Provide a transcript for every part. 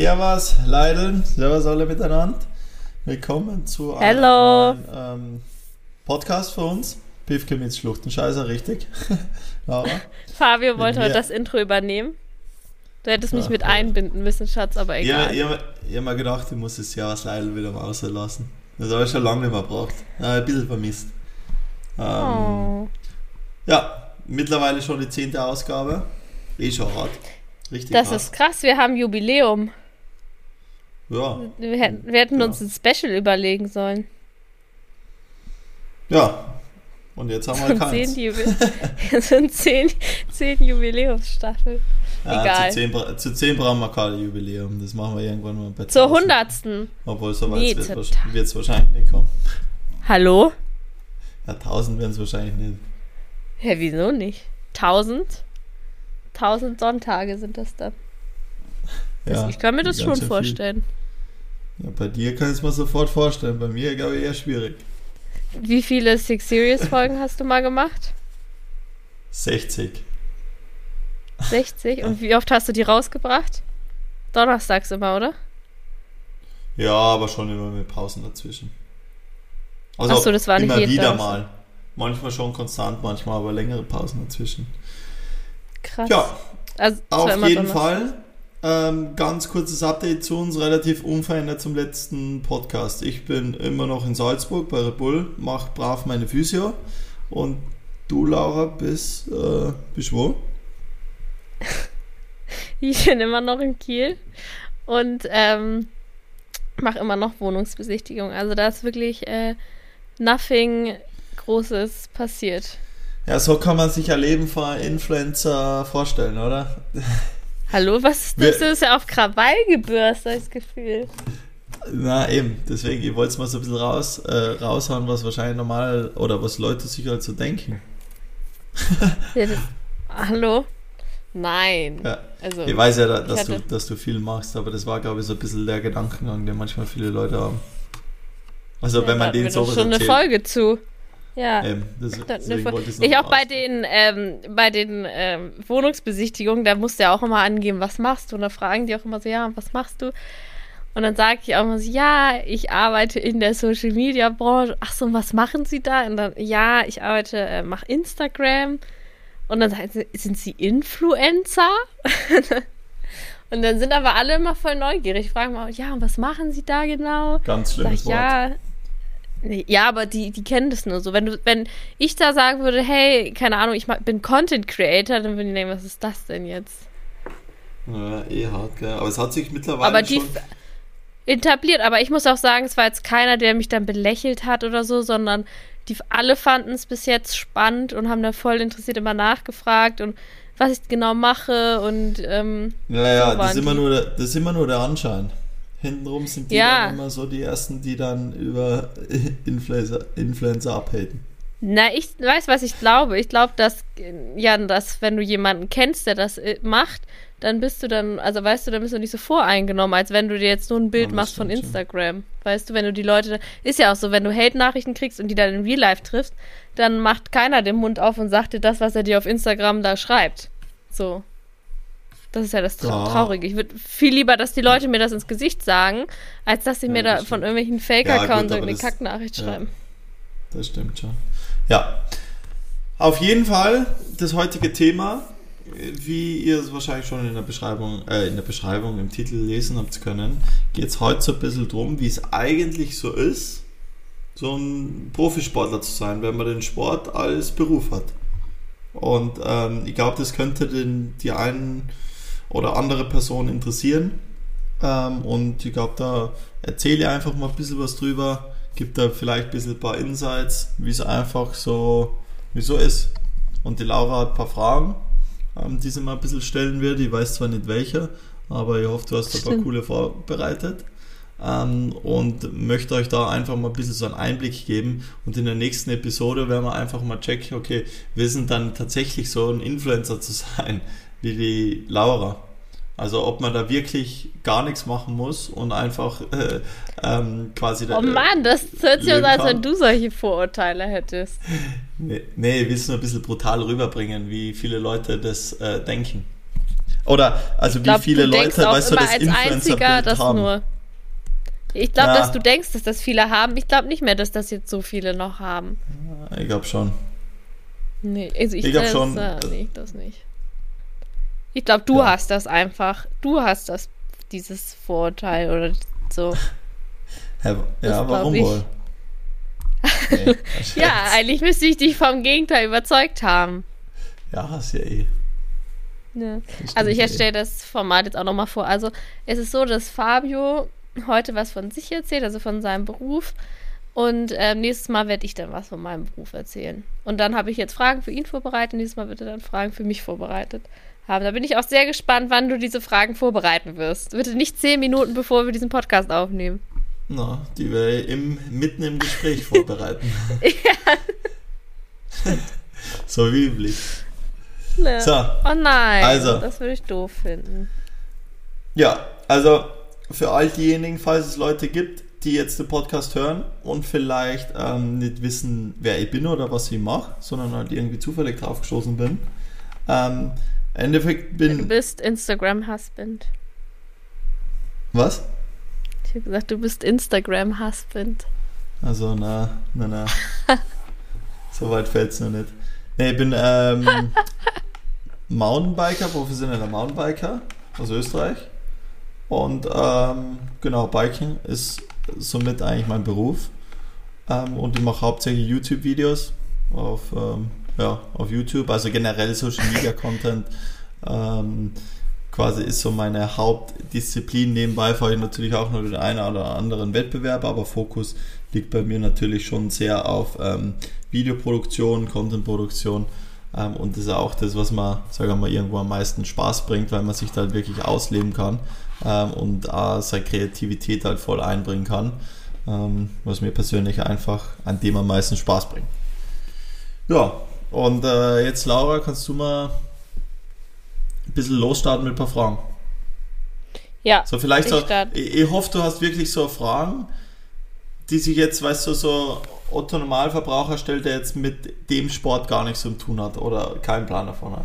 Servus, Leideln, Servus alle miteinander. Willkommen zu einem ähm, Podcast für uns. Piefke mit Schluchtenscheißer, richtig. Fabio wollte heute das Intro übernehmen. Du hättest mich Ach, mit einbinden müssen, Schatz, aber Ich habe egal. ich hab mir gedacht, ich muss das Servus Leidl wieder mal auslassen. Das habe ich schon lange nicht mehr gebraucht. Ja, ein bisschen vermisst. Ähm, Oh. Ja, mittlerweile schon die zehnte Ausgabe. Eh schon hart. Richtig Das hart. ist krass, wir haben Jubiläum. Ja, Wir hätten, wir hätten Ja. uns ein Special überlegen sollen. ja. Und jetzt haben wir zehn, keins. Jubi es sind zehn, zehn Jubiläumsstaffel. Ja, Egal. Zu zehn, zu zehn brauchen wir kein Jubiläum. Das machen wir irgendwann mal bei Zur 1000. hundertsten. Obwohl, so weit Nee, wird es wahrscheinlich nicht kommen. Hallo? Ja, 1000 werden es wahrscheinlich nicht. Hä, wieso nicht? Tausend? Tausend Sonntage sind das dann. Ja, ich kann mir das schon schön viel. Ja, bei dir kann ich es mir sofort vorstellen. Bei mir, glaube ich, eher schwierig. Wie viele Six Series Folgen hast du mal gemacht? 60. 60? Und wie oft hast du die rausgebracht? Donnerstags immer, oder? Ja, aber schon immer mit Pausen dazwischen. Also Ach so, das war nicht immer jeden wieder Donnerstag. mal. Manchmal schon konstant, manchmal aber längere Pausen dazwischen. Krass. Ja, also, auf jeden Donnerstag. Fall. Ähm, ganz kurzes Update zu uns, relativ unverändert zum letzten Podcast. Ich bin immer noch in Salzburg bei Red Bull, mach brav meine Physio. Und du, Laura, bist, äh, bist wo? Ich bin immer noch in Kiel und ähm, mache immer noch Wohnungsbesichtigung. Also da ist wirklich äh, nothing Großes passiert. Ja, so kann man sich ein Leben von Influencer vorstellen, oder? Hallo, was ist das? Das ist ja auf Krawall gebürst, das Gefühl. Na eben, deswegen, ich wollte es mal so ein bisschen raus, äh, raushauen, was wahrscheinlich normal oder was Leute sich halt so denken. Ja, das, hallo? Nein. Ja. Also, Ich weiß ja, da- dass, hatte- du, dass du viel machst, aber das war, glaube ich, so ein bisschen der Gedankengang, den manchmal viele Leute haben. Also, ja, wenn man denen sowas schon eine erzählt. Folge zu. Ja. Ähm, das, ich auch bei den, ähm, bei den ähm, Wohnungsbesichtigungen, da musst du ja auch immer angeben, was machst du? Und da fragen die auch immer so, ja, was machst du? Und dann sage ich auch immer so, ja, ich arbeite in der Social Media Branche. Ach so, und was machen Sie da? Und dann, ja, ich arbeite, äh, mache Instagram. Und dann sagen sie, sind Sie Influencer? und dann sind aber alle immer voll neugierig. Fragen mal, ja, und was machen Sie da genau? Ganz Sag schlimmes ich, Wort. ja. Ja, aber die, die kennen das nur so. Wenn du, wenn ich da sagen würde, hey, keine Ahnung, ich bin Content Creator, dann würden die denken, was ist das denn jetzt? Ja, eh hart, gell. Aber es hat sich mittlerweile Aber die schon... etabliert, aber ich muss auch sagen, es war jetzt keiner, der mich dann belächelt hat oder so, sondern die alle fanden es bis jetzt spannend und haben da voll interessiert immer nachgefragt und was ich genau mache und ähm, Naja, so das, ist immer die. nur der, das ist immer nur der Anschein. Hintenrum sind die Ja. dann immer so die Ersten, die dann über Influencer, Influencer abhaten. Na, ich weiß, was ich glaube. Ich glaube, dass, Jan, dass wenn du jemanden kennst, der das äh, macht, dann bist du dann, also weißt du, dann bist du nicht so voreingenommen, als wenn du dir jetzt nur ein Bild Ja, machst von. Instagram. Weißt du, wenn du die Leute, ist ja auch so, wenn du Hate-Nachrichten kriegst und die dann in Real Life triffst, dann macht keiner den Mund auf und sagt dir das, was er dir auf Instagram da schreibt. So. Das ist ja das Tra Ja. Traurige. Ich würde viel lieber, dass die Leute mir das ins Gesicht sagen, als dass sie Ja, mir da stimmt. von irgendwelchen Ja, Fake-Accounts irgendeine das- Kacknachricht ja. schreiben. Das stimmt schon. Ja. Auf jeden Fall das heutige Thema, wie ihr es wahrscheinlich schon in der Beschreibung, äh, in der Beschreibung im Titel lesen habt können, geht es heute so ein bisschen drum, wie es eigentlich so ist, so ein Profisportler zu sein, wenn man den Sport als Beruf hat. Und ähm, ich glaube, das könnte den, die einen oder andere Person interessieren. Ähm, und ich glaube, da erzähle ich einfach mal ein bisschen was drüber, gibt da vielleicht ein bisschen ein paar Insights, wie es einfach so, wie so ist. Und die Laura hat ein paar Fragen, ähm, die sie mal ein bisschen stellen wird. Ich weiß zwar nicht welche, aber ich hoffe, du hast ein paar coole vorbereitet. Ähm, und möchte euch da einfach mal ein bisschen so einen Einblick geben. Und in der nächsten Episode werden wir einfach mal checken, okay, wir sind dann tatsächlich so ein Influencer zu sein, wie die Laura. Also ob man da wirklich gar nichts machen muss und einfach äh, ähm, quasi Oh Mann, das hört sich an, als wenn du solche Vorurteile hättest. Nee, nee, ich will es nur ein bisschen brutal rüberbringen, wie viele Leute das äh, denken. Oder also glaub, wie viele Leute, weißt du, das als einziger, das haben. nur. Ich glaube, Ja. dass du denkst, dass das viele haben. Ich glaube nicht mehr, dass das jetzt so viele noch haben. Ich glaube schon. Nee, also ich, Ich glaub das, schon. Äh, nee, das nicht. Ich glaube, du Ja. hast das einfach. Du hast das, dieses Vorurteil oder so. Ja, glaub warum ich. wohl? Nee, Ja, eigentlich müsste ich dich vom Gegenteil überzeugt haben. ja, hast ja eh. Ja. Also ich eh. stelle das Format jetzt auch nochmal vor. Also es ist so, dass Fabio heute was von sich erzählt, also von seinem Beruf. Und ähm, nächstes Mal werde ich dann was von meinem Beruf erzählen. Und dann habe ich jetzt Fragen für ihn vorbereitet. Nächstes Mal wird er dann Fragen für mich vorbereitet haben. Da bin ich auch sehr gespannt, wann du diese Fragen vorbereiten wirst. Bitte nicht zehn Minuten, bevor wir diesen Podcast aufnehmen. Na, die wir im, mitten im Gespräch vorbereiten. so wie üblich. Ne. So, Oh nein, Also. das würde ich doof finden. ja, also für all diejenigen, falls es Leute gibt, die jetzt den Podcast hören und vielleicht ähm, nicht wissen, wer ich bin oder was ich mache, sondern halt irgendwie zufällig drauf gestoßen bin. Ähm, Im Endeffekt Du bin. bist Instagram-Husband. Was? Ich habe gesagt, du bist Instagram-Husband. Also, na, na, na. so weit fällt es noch nicht. Nee, ich bin ähm, Mountainbiker, professioneller Mountainbiker aus Österreich. Und ähm, genau, Biking ist somit eigentlich mein Beruf. Ähm, und ich mache hauptsächlich YouTube-Videos auf, ähm, ja, auf YouTube, also generell Social Media Content. Ähm, quasi ist so meine Hauptdisziplin. Nebenbei fahre ich natürlich auch noch den einen oder anderen Wettbewerb, aber Fokus liegt bei mir natürlich schon sehr auf ähm, Videoproduktion, Contentproduktion. Ähm, und das ist auch das, was man, sagen wir mal, irgendwo am meisten Spaß bringt, weil man sich da halt wirklich ausleben kann ähm, und äh, seine Kreativität halt voll einbringen kann. Ähm, was mir persönlich einfach an dem am meisten Spaß bringt. Ja, und äh, jetzt Laura, kannst du mal ein bisschen losstarten mit ein paar Fragen? Ja, So vielleicht ich so, ich, ich hoffe, du hast wirklich so Fragen, die sich jetzt, weißt du, so Otto Normalverbraucher stellt, der jetzt mit dem Sport gar nichts zu tun hat oder keinen Plan davon hat.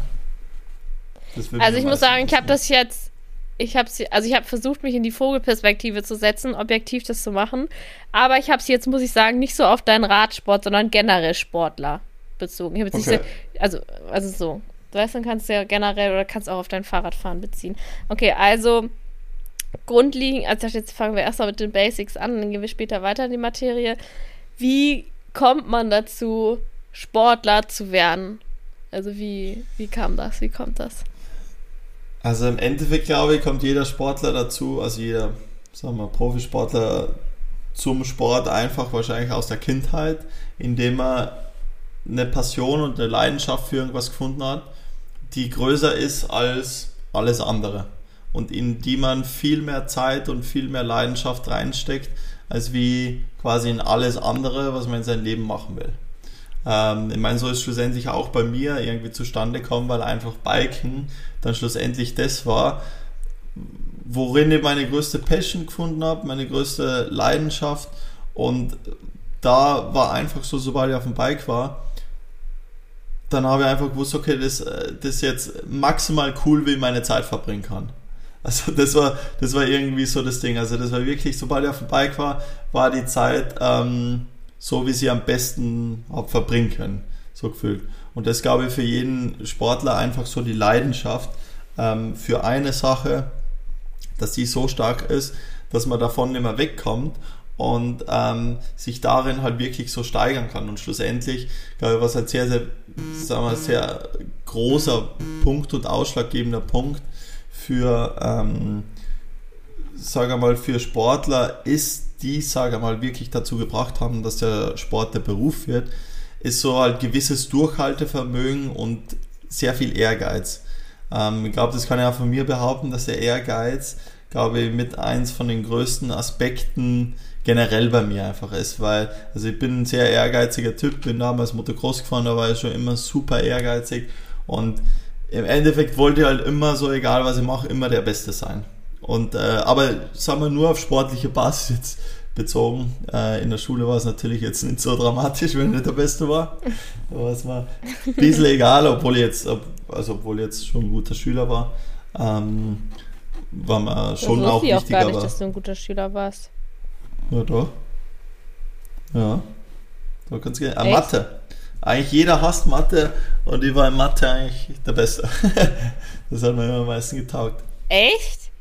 Also ich muss sagen, ich habe das jetzt, ich habe also ich habe versucht, mich in die Vogelperspektive zu setzen, objektiv das zu machen. Aber ich habe es jetzt, muss ich sagen, nicht so auf deinen Radsport, sondern generell Sportler bezogen. Ich habe jetzt Okay. nicht so, also, also so. Du weißt, dann kannst du ja generell oder kannst auch auf dein Fahrradfahren beziehen. Okay, also grundlegend, also jetzt fangen wir erstmal mit den Basics an, dann gehen wir später weiter in die Materie. Wie kommt man dazu, Sportler zu werden? Also wie, wie kam das? Wie kommt das? Also im Endeffekt, glaube ich, kommt jeder Sportler dazu, also jeder, sagen wir, Profisportler zum Sport einfach wahrscheinlich aus der Kindheit, indem er eine Passion und eine Leidenschaft für irgendwas gefunden hat, die größer ist als alles andere und in die man viel mehr Zeit und viel mehr Leidenschaft reinsteckt, als wie quasi in alles andere, was man in seinem Leben machen will. Ähm, ich meine, so ist schlussendlich auch bei mir irgendwie zustande gekommen, weil einfach Biken dann schlussendlich das war, worin ich meine größte Passion gefunden habe, meine größte Leidenschaft und da war einfach so, sobald ich auf dem Bike war, dann habe ich einfach gewusst, okay, das, äh, das jetzt maximal cool, wie ich meine Zeit verbringen kann. Also das war, das war irgendwie so das Ding. Also das war wirklich, sobald ich auf dem Bike war, war die Zeit ähm, so, wie sie am besten hab verbringen können. So gefühlt. Und das glaube ich für jeden Sportler einfach so die Leidenschaft ähm, für eine Sache, dass die so stark ist, dass man davon nicht mehr wegkommt und ähm, sich darin halt wirklich so steigern kann. Und schlussendlich, glaube ich, was halt sehr, sehr, sagen wir, sehr großer Punkt und ausschlaggebender Punkt für, ähm, sage mal, für Sportler ist, die, sage mal, wirklich dazu gebracht haben, dass der Sport der Beruf wird, ist so halt gewisses Durchhaltevermögen und sehr viel Ehrgeiz. Ähm, ich glaube, das kann ich auch von mir behaupten, dass der Ehrgeiz, glaube ich, mit eins von den größten Aspekten generell bei mir einfach ist, weil, also ich bin ein sehr ehrgeiziger Typ, bin damals Motocross gefahren, da war ich schon immer super ehrgeizig und im Endeffekt wollte ich halt immer so, egal was ich mache, immer der Beste sein. Und, äh, aber sagen wir nur auf sportliche Basis jetzt bezogen. Äh, in der Schule war es natürlich jetzt nicht so dramatisch, wenn ich nicht der Beste war. Aber es war ein bisschen egal, obwohl ich jetzt, also obwohl ich jetzt schon ein guter Schüler war. ähm, war mir schon das auch wusste ich wichtig. auch gar nicht, aber, dass du ein guter Schüler warst. Ja, doch. Ja. Da kannst du, ah, Echt? Mathe. Eigentlich jeder hasst Mathe und ich war in Mathe eigentlich der Beste. das hat mir immer am meisten getaugt. Echt?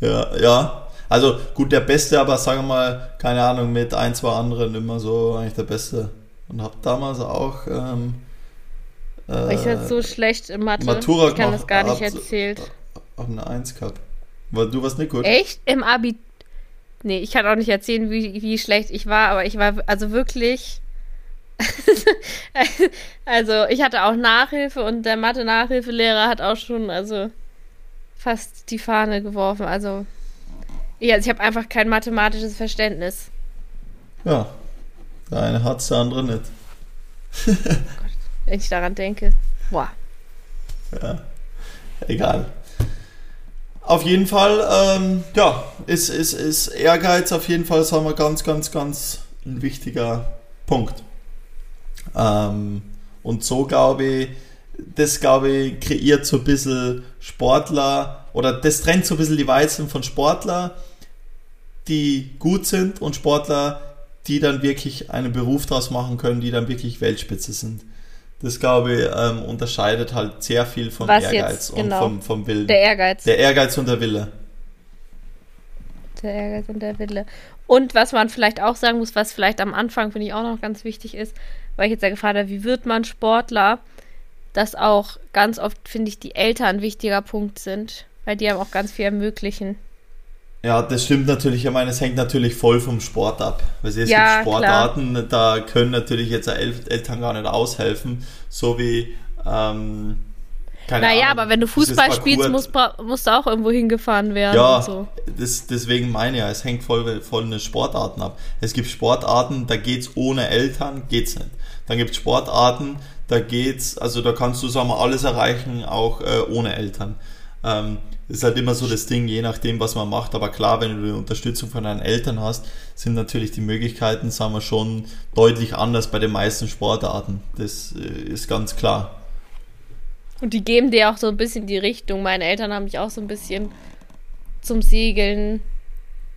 Ja, ja. Also gut, der Beste, aber sagen wir mal, keine Ahnung, mit ein, zwei anderen immer so eigentlich der Beste. Und hab damals auch ähm, Aber ich war so schlecht in Mathe. Matura ich kann gemacht, das gar nicht hab- erzählt. auch eine Eins gehabt. Weil du warst nicht gut. Echt? Im Abi. Nee, ich kann auch nicht erzählen, wie, wie schlecht ich war, aber ich war also wirklich. also, ich hatte auch Nachhilfe und der Mathe-Nachhilfelehrer hat auch schon, also, fast die Fahne geworfen. Also, ja, also ich habe einfach kein mathematisches Verständnis. Ja. Der eine hat's, der andere nicht. Wenn ich daran denke. Boah. Ja. Egal. Auf jeden Fall, ähm, ja, ist, ist, ist Ehrgeiz auf jeden Fall, sagen wir, ganz, ganz, ganz ein wichtiger Punkt. Ähm, und so glaube ich, das glaube ich, kreiert so ein bisschen Sportler oder das trennt so ein bisschen die Weizen von Sportler, die gut sind und Sportler, die dann wirklich einen Beruf draus machen können, die dann wirklich Weltspitze sind. Das glaube ich ähm, unterscheidet halt sehr viel vom Was Ehrgeiz jetzt, und genau. vom, vom Willen. Der Ehrgeiz. Der Ehrgeiz und der Wille. Der Ehrgeiz und der Wille. Und was man vielleicht auch sagen muss, was vielleicht am Anfang, finde ich, auch noch ganz wichtig ist, weil ich jetzt ja gefragt habe, wie wird man Sportler, dass auch ganz oft, finde ich, die Eltern ein wichtiger Punkt sind, weil die haben auch ganz viel ermöglichen. Ja, das stimmt natürlich. Ich meine, es hängt natürlich voll vom Sport ab. Weil es Ja, gibt Sportarten, da können natürlich jetzt El Eltern gar nicht aushelfen, so wie ähm, keine naja, Ahnung, aber wenn du Fußball spielst, musst, musst du auch irgendwo hingefahren werden. Ja, so. das, deswegen meine ich ja, es hängt voll von den Sportarten ab. Es gibt Sportarten, da geht's ohne Eltern, geht's nicht. Dann gibt es Sportarten, da geht's, also da kannst du, sagen wir, alles erreichen, auch äh, ohne Eltern. Ähm, ist halt immer so das Ding, je nachdem, was man macht. Aber klar, wenn du die Unterstützung von deinen Eltern hast, sind natürlich die Möglichkeiten, sagen wir, schon deutlich anders bei den meisten Sportarten. Das äh, ist ganz klar. Und die geben dir auch so ein bisschen die Richtung. Meine Eltern haben mich auch so ein bisschen zum Segeln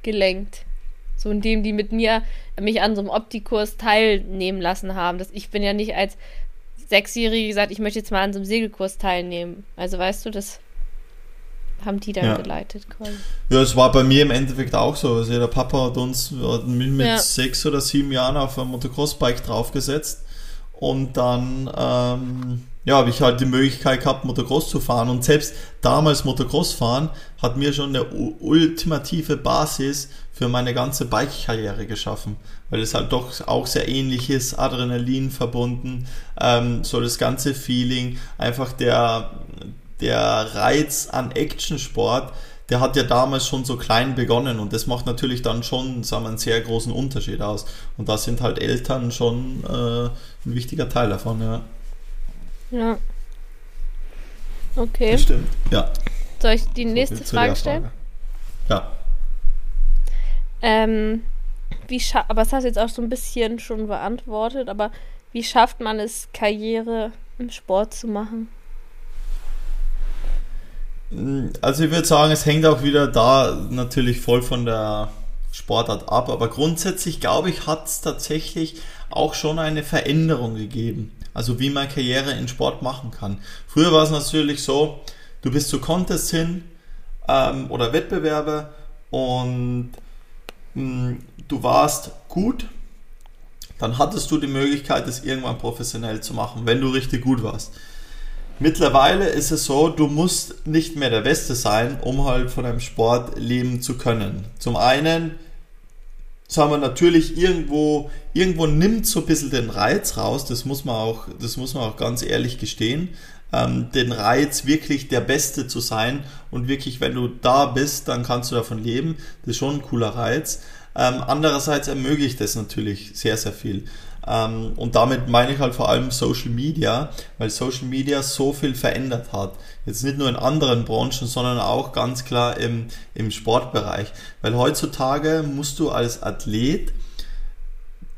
gelenkt. So indem die mit mir mich an so einem Optikurs teilnehmen lassen haben. Das, ich bin ja nicht als Sechsjährige gesagt, ich möchte jetzt mal an so einem Segelkurs teilnehmen. Also weißt du, das haben die dann Ja. geleitet quasi. Ja, es war bei mir im Endeffekt auch so. Also der Papa hat uns mich mit Ja. sechs oder sieben Jahren auf ein Motocross-Bike draufgesetzt und dann ähm, ja, habe ich halt die Möglichkeit gehabt, Motocross zu fahren. Und selbst damals Motocross fahren hat mir schon eine ultimative Basis für meine ganze Bike-Karriere geschaffen. Weil es halt doch auch sehr ähnlich ist, Adrenalin verbunden, ähm, so das ganze Feeling, einfach der, der Reiz an Actionsport, der hat ja damals schon so klein begonnen und das macht natürlich dann schon, sagen wir, einen sehr großen Unterschied aus. Und da sind halt Eltern schon äh, ein wichtiger Teil davon, ja. Ja. Okay. Das stimmt. Ja. Soll ich die so nächste der Frage stellen? Ja. Ähm, wie aber das hast du jetzt auch so ein bisschen schon beantwortet, aber wie schafft man es, Karriere im Sport zu machen? Also ich würde sagen, es hängt auch wieder da natürlich voll von der Sportart ab, aber grundsätzlich glaube ich, hat es tatsächlich auch schon eine Veränderung gegeben. Also wie man Karriere in Sport machen kann. Früher war es natürlich so, du bist zu Contests hin ähm, oder Wettbewerbe und mh, du warst gut, dann hattest du die Möglichkeit, das irgendwann professionell zu machen, wenn du richtig gut warst. Mittlerweile ist es so, du musst nicht mehr der Beste sein, um halt von deinem Sport leben zu können. Zum einen, sagen wir natürlich irgendwo, irgendwo nimmt so ein bisschen den Reiz raus, das muss man auch, das muss man auch ganz ehrlich gestehen, ähm, den Reiz wirklich der Beste zu sein und wirklich, wenn du da bist, dann kannst du davon leben. Das ist schon ein cooler Reiz. Ähm, andererseits ermöglicht es natürlich sehr, sehr viel. Ähm, und damit meine ich halt vor allem Social Media, weil Social Media so viel verändert hat. Jetzt nicht nur in anderen Branchen, sondern auch ganz klar im, im Sportbereich. Weil heutzutage musst du als Athlet,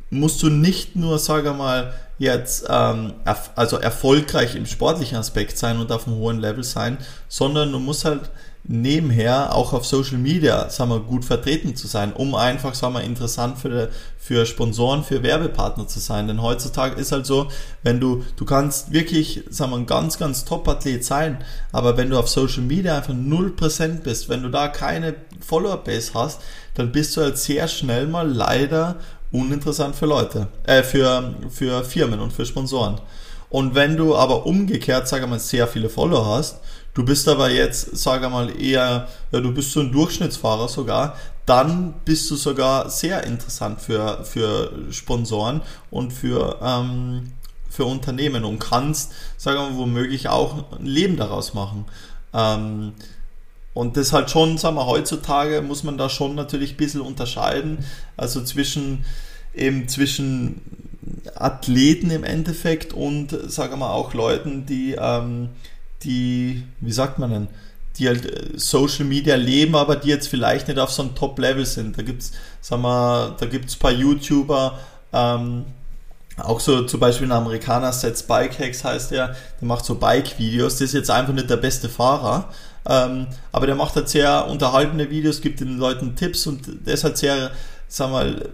musst du nicht nur, sage mal, jetzt ähm, also erfolgreich im sportlichen Aspekt sein und auf einem hohen Level sein, sondern du musst halt nebenher auch auf Social Media, sagen wir, gut vertreten zu sein, um einfach, sagen wir, interessant für, für Sponsoren, für Werbepartner zu sein. Denn heutzutage ist halt so, wenn du, du kannst wirklich, sagen wir, ein ganz, ganz Top-Athlet sein, aber wenn du auf Social Media einfach null präsent bist, wenn du da keine Follower-Base hast, dann bist du halt sehr schnell mal leider uninteressant für Leute, äh, für, für Firmen und für Sponsoren. Und wenn du aber umgekehrt, sage mal, sehr viele Follower hast, du bist aber jetzt, sage mal, eher, ja, du bist so ein Durchschnittsfahrer sogar, dann bist du sogar sehr interessant für, für Sponsoren und für, ähm, für Unternehmen und kannst, sagen wir mal, womöglich auch ein Leben daraus machen. Ähm, und das halt schon, sagen wir, heutzutage muss man da schon natürlich ein bisschen unterscheiden. Also zwischen eben zwischen Athleten im Endeffekt und sagen wir auch Leuten, die, ähm, die, wie sagt man denn, die halt äh, Social Media leben, aber die jetzt vielleicht nicht auf so einem Top-Level sind. Da gibt's, sagen wir, da gibt's paar YouTuber, ähm, auch so zum Beispiel ein Amerikaner, Sets Bike Hacks heißt er, der macht so Bike-Videos, der ist jetzt einfach nicht der beste Fahrer, ähm, aber der macht halt sehr unterhaltende Videos, gibt den Leuten Tipps und der ist halt sehr, sagen wir mal,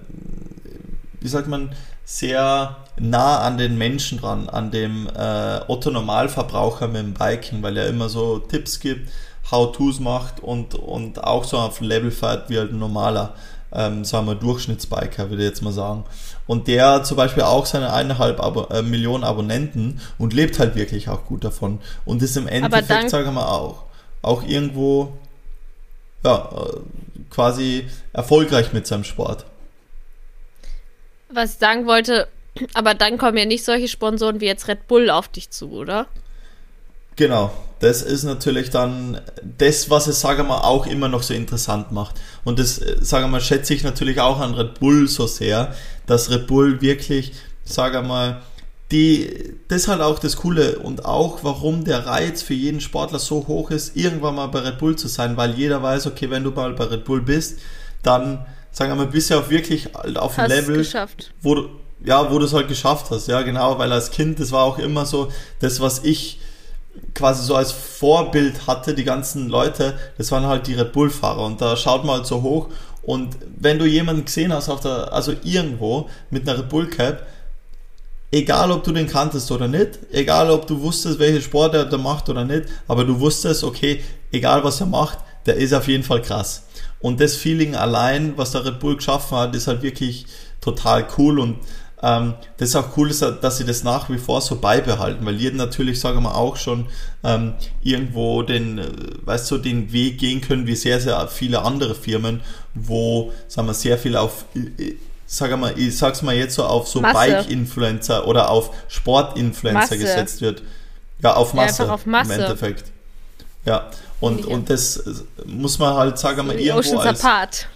wie sagt man, sehr nah an den Menschen dran, an dem äh, Otto Normalverbraucher mit dem Biking, weil er immer so Tipps gibt, How-Tos macht und, und auch so auf Level fährt wie halt ein normaler, ähm, sagen wir, Durchschnittsbiker, würde ich jetzt mal sagen. Und der hat zum Beispiel auch seine eineinhalb Abo äh, Millionen Abonnenten und lebt halt wirklich auch gut davon. Und ist im Endeffekt, sagen wir auch, auch irgendwo ja, äh, quasi erfolgreich mit seinem Sport. Was ich sagen wollte, aber dann kommen ja nicht solche Sponsoren wie jetzt Red Bull auf dich zu, oder? Genau, das ist natürlich dann das, was es, sage mal, auch immer noch so interessant macht. Und das, sage mal, schätze ich natürlich auch an Red Bull so sehr, dass Red Bull wirklich, sage mal, die, das ist halt auch das Coole und auch warum der Reiz für jeden Sportler so hoch ist, irgendwann mal bei Red Bull zu sein, weil jeder weiß, okay, wenn du mal bei Red Bull bist, dann, sagen wir mal, bist du auch wirklich auf einem Level, geschafft. wo du, ja, wo du es halt geschafft hast, ja, genau, weil als Kind, das war auch immer so, das, was ich quasi so als Vorbild hatte, die ganzen Leute, das waren halt die Red Bull-Fahrer und da schaut man halt so hoch und wenn du jemanden gesehen hast auf der, also irgendwo mit einer Red Bull Cap, egal ob du den kanntest oder nicht, egal ob du wusstest, welche Sport er da macht oder nicht, aber du wusstest, okay, egal was er macht, der ist auf jeden Fall krass. Und das Feeling allein, was der Red Bull geschaffen hat, ist halt wirklich total cool und ähm, das ist auch cool, dass sie das nach wie vor so beibehalten, weil jeden natürlich, sagen wir auch schon, ähm, irgendwo den, äh, weißt du, den Weg gehen können, wie sehr, sehr viele andere Firmen, wo, sagen wir, sehr viel auf äh, sag mal, ich sag's mal jetzt so auf so Bike-Influencer oder auf Sport-Influencer gesetzt wird. Ja, auf Masse, ja, auf Masse. im Endeffekt. Ja, und, und das muss man halt, sagen wir mal, irgendwo als... Apart.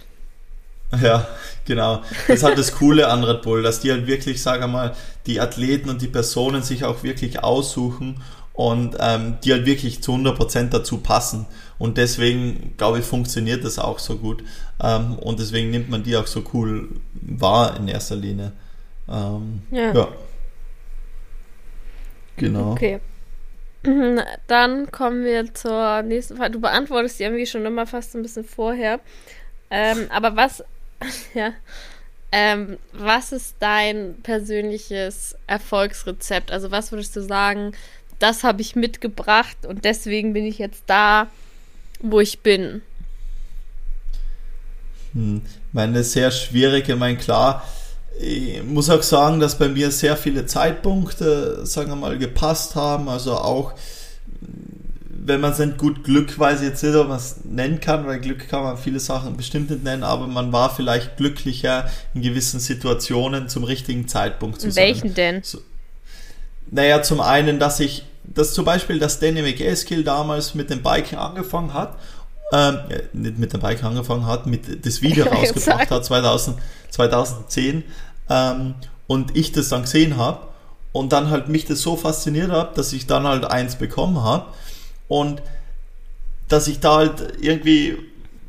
Ja, genau. Das ist halt das Coole an Red Bull, dass die halt wirklich, sagen wir mal, die Athleten und die Personen sich auch wirklich aussuchen und ähm, die halt wirklich zu 100% dazu passen. Und deswegen, glaube ich, funktioniert das auch so gut. Ähm, und deswegen nimmt man die auch so cool wahr in erster Linie. Ähm, ja. ja. Genau. Okay. Dann kommen wir zur nächsten Frage. Du beantwortest die irgendwie schon immer fast ein bisschen vorher. Ähm, aber was, ja, ähm, was ist dein persönliches Erfolgsrezept? Also was würdest du sagen, das habe ich mitgebracht und deswegen bin ich jetzt da, wo ich bin. Hm, meine sehr schwierige, mein klar, ich muss auch sagen, dass bei mir sehr viele Zeitpunkte, sagen wir mal, gepasst haben. Also auch, wenn man es nicht gut Glück, weiß jetzt nicht, ob man es nennen kann, weil Glück kann man viele Sachen bestimmt nicht nennen, aber man war vielleicht glücklicher in gewissen Situationen zum richtigen Zeitpunkt zu sein. Welchen denn? So, naja, zum einen, dass ich dass zum Beispiel das Danny McAskill damals mit dem Biken angefangen hat, ähm, nicht mit dem Biken angefangen hat, mit das Video rausgebracht hat 2000, 2010 ähm, und ich das dann gesehen habe und dann halt mich das so fasziniert hat, dass ich dann halt eins bekommen habe und dass ich da halt irgendwie,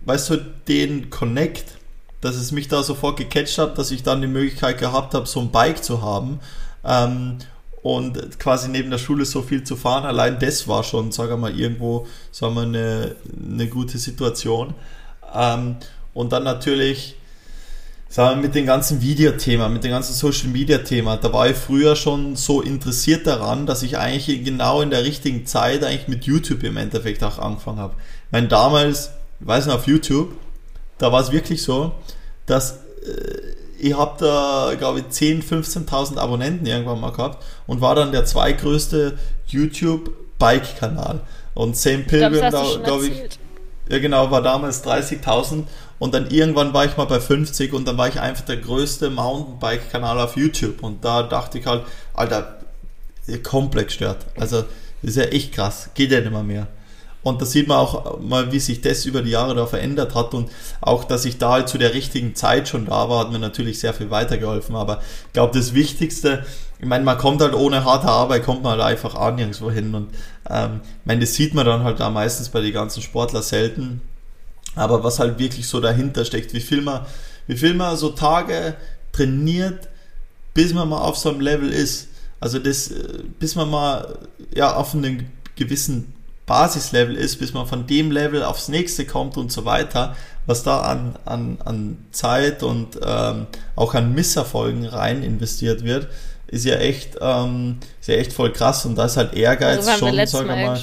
weißt du, den Connect, dass es mich da sofort gecatcht hat, dass ich dann die Möglichkeit gehabt habe, so ein Bike zu haben Ähm, und quasi neben der Schule so viel zu fahren, allein das war schon, sagen wir mal, irgendwo, sagen wir, eine, eine gute Situation. Ähm, und dann natürlich, sagen wir, mit dem ganzen Videothema, mit dem ganzen Social Media Thema, da war ich früher schon so interessiert daran, dass ich eigentlich genau in der richtigen Zeit eigentlich mit YouTube im Endeffekt auch angefangen habe. Ich meine, damals, ich weiß noch, auf YouTube, da war es wirklich so, dass äh, ich habe da, glaube ich, 10.000, 15.000 Abonnenten irgendwann mal gehabt und war dann der zweitgrößte YouTube-Bike-Kanal. Und Sam Pilgrim, da, glaube ich, ja genau, war damals 30.000 und dann irgendwann war ich mal bei 50 und dann war ich einfach der größte Mountainbike-Kanal auf YouTube und da dachte ich halt, Alter, komplett gestört. Also, ist ja echt krass, geht ja nicht mehr mehr. Und da sieht man auch mal, wie sich das über die Jahre da verändert hat und auch, dass ich da halt zu der richtigen Zeit schon da war, hat mir natürlich sehr viel weitergeholfen. Aber ich glaube, das Wichtigste, ich meine, man kommt halt ohne harte Arbeit, kommt man halt einfach an nirgendwo hin. Und ähm, ich meine, das sieht man dann halt da meistens bei den ganzen Sportler selten. Aber was halt wirklich so dahinter steckt, wie viel man, wie viel man so Tage trainiert, bis man mal auf so einem Level ist. Also das, äh, bis man mal ja auf einen gewissen Basislevel ist, bis man von dem Level aufs nächste kommt und so weiter, was da an, an, an Zeit und ähm, auch an Misserfolgen rein investiert wird, ist ja echt, ähm, ist ja echt voll krass und da ist halt Ehrgeiz also schon, wir mal.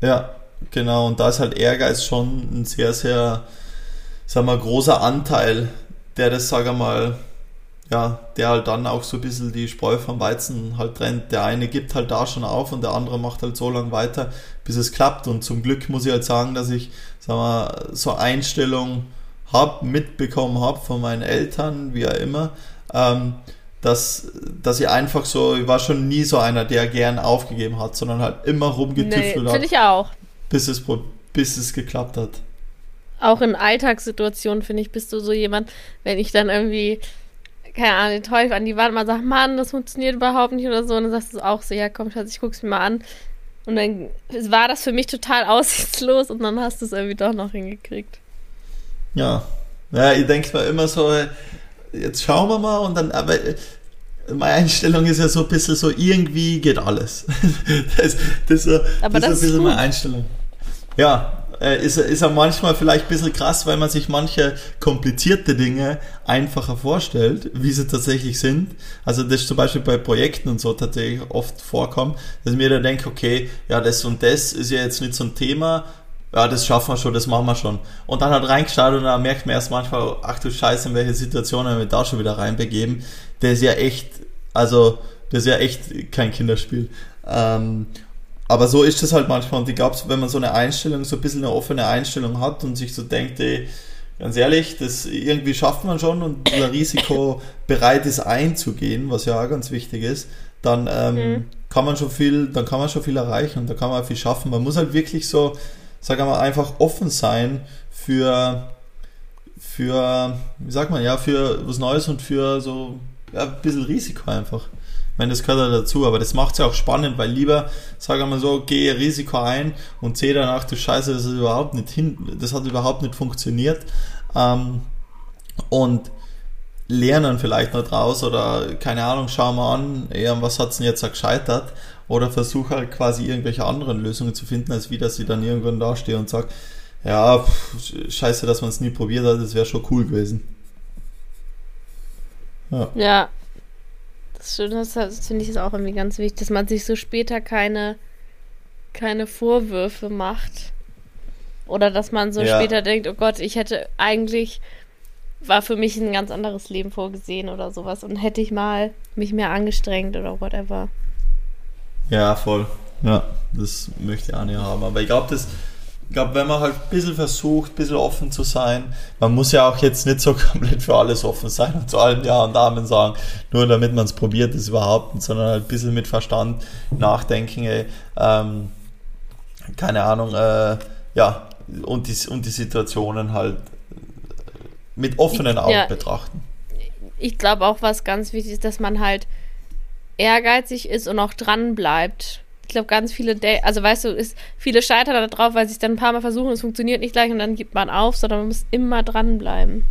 Ja, genau, und da ist halt Ehrgeiz schon ein sehr, sehr, sagen wir, großer Anteil, der das, sagen wir mal, ja, der halt dann auch so ein bisschen die Spreu vom Weizen halt trennt. Der eine gibt halt da schon auf und der andere macht halt so lange weiter, bis es klappt. Und zum Glück muss ich halt sagen, dass ich, sag mal, so Einstellung hab, mitbekommen habe von meinen Eltern, wie auch immer, ähm, dass, dass ich einfach so, ich war schon nie so einer, der gern aufgegeben hat, sondern halt immer rumgetüffelt nee, hat. ich auch. Bis es, bis es geklappt hat. Auch in Alltagssituationen, finde ich, bist du so jemand, wenn ich dann irgendwie keine Ahnung, den Teufel an die Wand mal sagt, Mann, das funktioniert überhaupt nicht oder so. Und dann sagst du auch so, ja komm, Schatz, ich guck's mir mal an. Und dann war das für mich total aussichtslos und dann hast du es irgendwie doch noch hingekriegt. Ja. Ja, ich denke mal immer so, jetzt schauen wir mal und dann, aber meine Einstellung ist ja so ein bisschen so, irgendwie geht alles. das, das, das, aber das ist ein bisschen meine Einstellung. Ja, äh, ist, ist er manchmal vielleicht ein bisschen krass, weil man sich manche komplizierte Dinge einfacher vorstellt, wie sie tatsächlich sind. Also das zum Beispiel bei Projekten und so tatsächlich oft vorkommt, dass ich mir da denke, okay, ja, das und das ist ja jetzt nicht so ein Thema, ja, das schaffen wir schon, das machen wir schon. Und dann hat reingestartet und dann merkt man erst manchmal, ach du Scheiße, in welche Situation haben wir da schon wieder reinbegeben. Der ist ja echt, also, das ist ja echt kein Kinderspiel. Ähm, aber so ist es halt manchmal. Und ich glaube, wenn man so eine Einstellung, so ein bisschen eine offene Einstellung hat und sich so denkt, ey, ganz ehrlich, das irgendwie schafft man schon und ein Risiko bereit ist einzugehen, was ja auch ganz wichtig ist, dann ähm, mhm. kann man schon viel, dann kann man schon viel erreichen und da kann man viel schaffen. Man muss halt wirklich so, sagen wir mal, einfach offen sein für, für, wie sagt man, ja, für was Neues und für so ein bisschen Risiko einfach. Ich meine, das gehört ja dazu, aber das macht es ja auch spannend, weil lieber, sagen mal so, gehe Risiko ein und sehe danach, du Scheiße, das ist überhaupt nicht hin, das hat überhaupt nicht funktioniert. Ähm, und lernen vielleicht noch draus oder keine Ahnung, schau mal an, eher, was hat's denn jetzt gescheitert oder versuche halt quasi irgendwelche anderen Lösungen zu finden, als wie, dass ich dann irgendwann dastehe und sage, ja, pff, scheiße, dass man es nie probiert hat, das wäre schon cool gewesen. Ja. ja, das, das, das finde ich ist auch irgendwie ganz wichtig, dass man sich so später keine, keine Vorwürfe macht. Oder dass man so ja. später denkt, oh Gott, ich hätte eigentlich, war für mich ein ganz anderes Leben vorgesehen oder sowas und hätte ich mal mich mehr angestrengt oder whatever. Ja, voll. Ja, das möchte ich auch nicht haben. Aber ich glaube, das ich glaube, wenn man halt ein bisschen versucht, ein bisschen offen zu sein, man muss ja auch jetzt nicht so komplett für alles offen sein und zu allem Ja und Amen sagen, nur damit man es probiert, ist überhaupt nicht, sondern halt ein bisschen mit Verstand nachdenken, ey, ähm, keine Ahnung, äh, ja, und die, und die Situationen halt mit offenen Augen ja, betrachten. Ich glaube auch, was ganz wichtig ist, dass man halt ehrgeizig ist und auch dran bleibt ich glaube, ganz viele, also weißt du, ist, viele scheitern da drauf, weil sie es dann ein paar Mal versuchen, es funktioniert nicht gleich und dann gibt man auf, sondern man muss immer dranbleiben.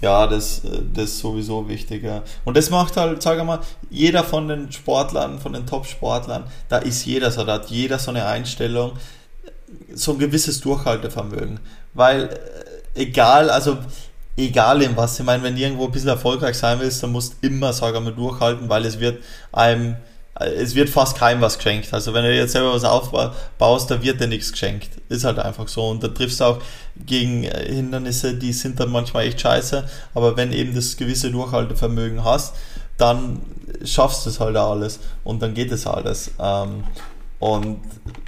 Ja, das, das ist sowieso wichtiger. Und das macht halt, sag mal, jeder von den Sportlern, von den Top-Sportlern, da ist jeder so, da hat jeder so eine Einstellung, so ein gewisses Durchhaltevermögen. Weil, äh, egal, also, egal in was, ich meine, wenn du irgendwo ein bisschen erfolgreich sein willst, dann musst du immer, sag mal, durchhalten, weil es wird einem es wird fast keinem was geschenkt. Also wenn du jetzt selber was aufbaust, da wird dir nichts geschenkt. Ist halt einfach so. Und da triffst du auch gegen Hindernisse, die sind dann manchmal echt scheiße. Aber wenn eben das gewisse Durchhaltevermögen hast, dann schaffst du es halt alles. Und dann geht es alles. Ähm, und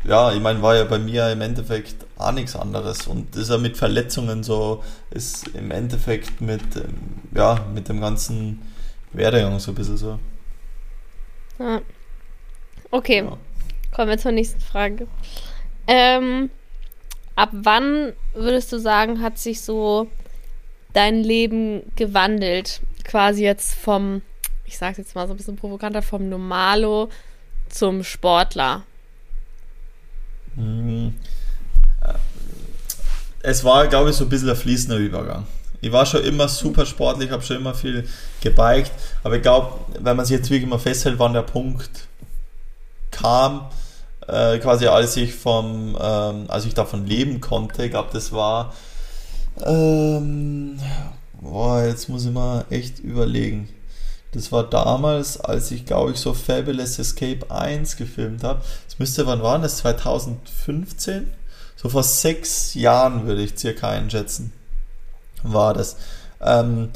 ja, ich meine, war ja bei mir im Endeffekt auch nichts anderes. Und das ist ja mit Verletzungen so, ist im Endeffekt mit, ähm, ja, mit dem ganzen Werdegang so ein bisschen so. Ja. Okay, ja. kommen wir zur nächsten Frage. Ähm, ab wann würdest du sagen, hat sich so dein Leben gewandelt? Quasi jetzt vom, ich sag's jetzt mal so ein bisschen provokanter, vom Normalo zum Sportler? Mhm. Es war, glaube ich, so ein bisschen ein fließender Übergang. Ich war schon immer super sportlich, habe schon immer viel gebiked, aber ich glaube, wenn man sich jetzt wirklich mal festhält, wann der Punkt kam, äh, quasi als ich vom, ähm, als ich davon leben konnte, ich glaube, das war, ähm, boah, jetzt muss ich mal echt überlegen. Das war damals, als ich, glaube ich, so Fabulous Escape 1 gefilmt habe. Das müsste, wann war das? 2015? So vor sechs Jahren würde ich circa einschätzen. War das. Ähm,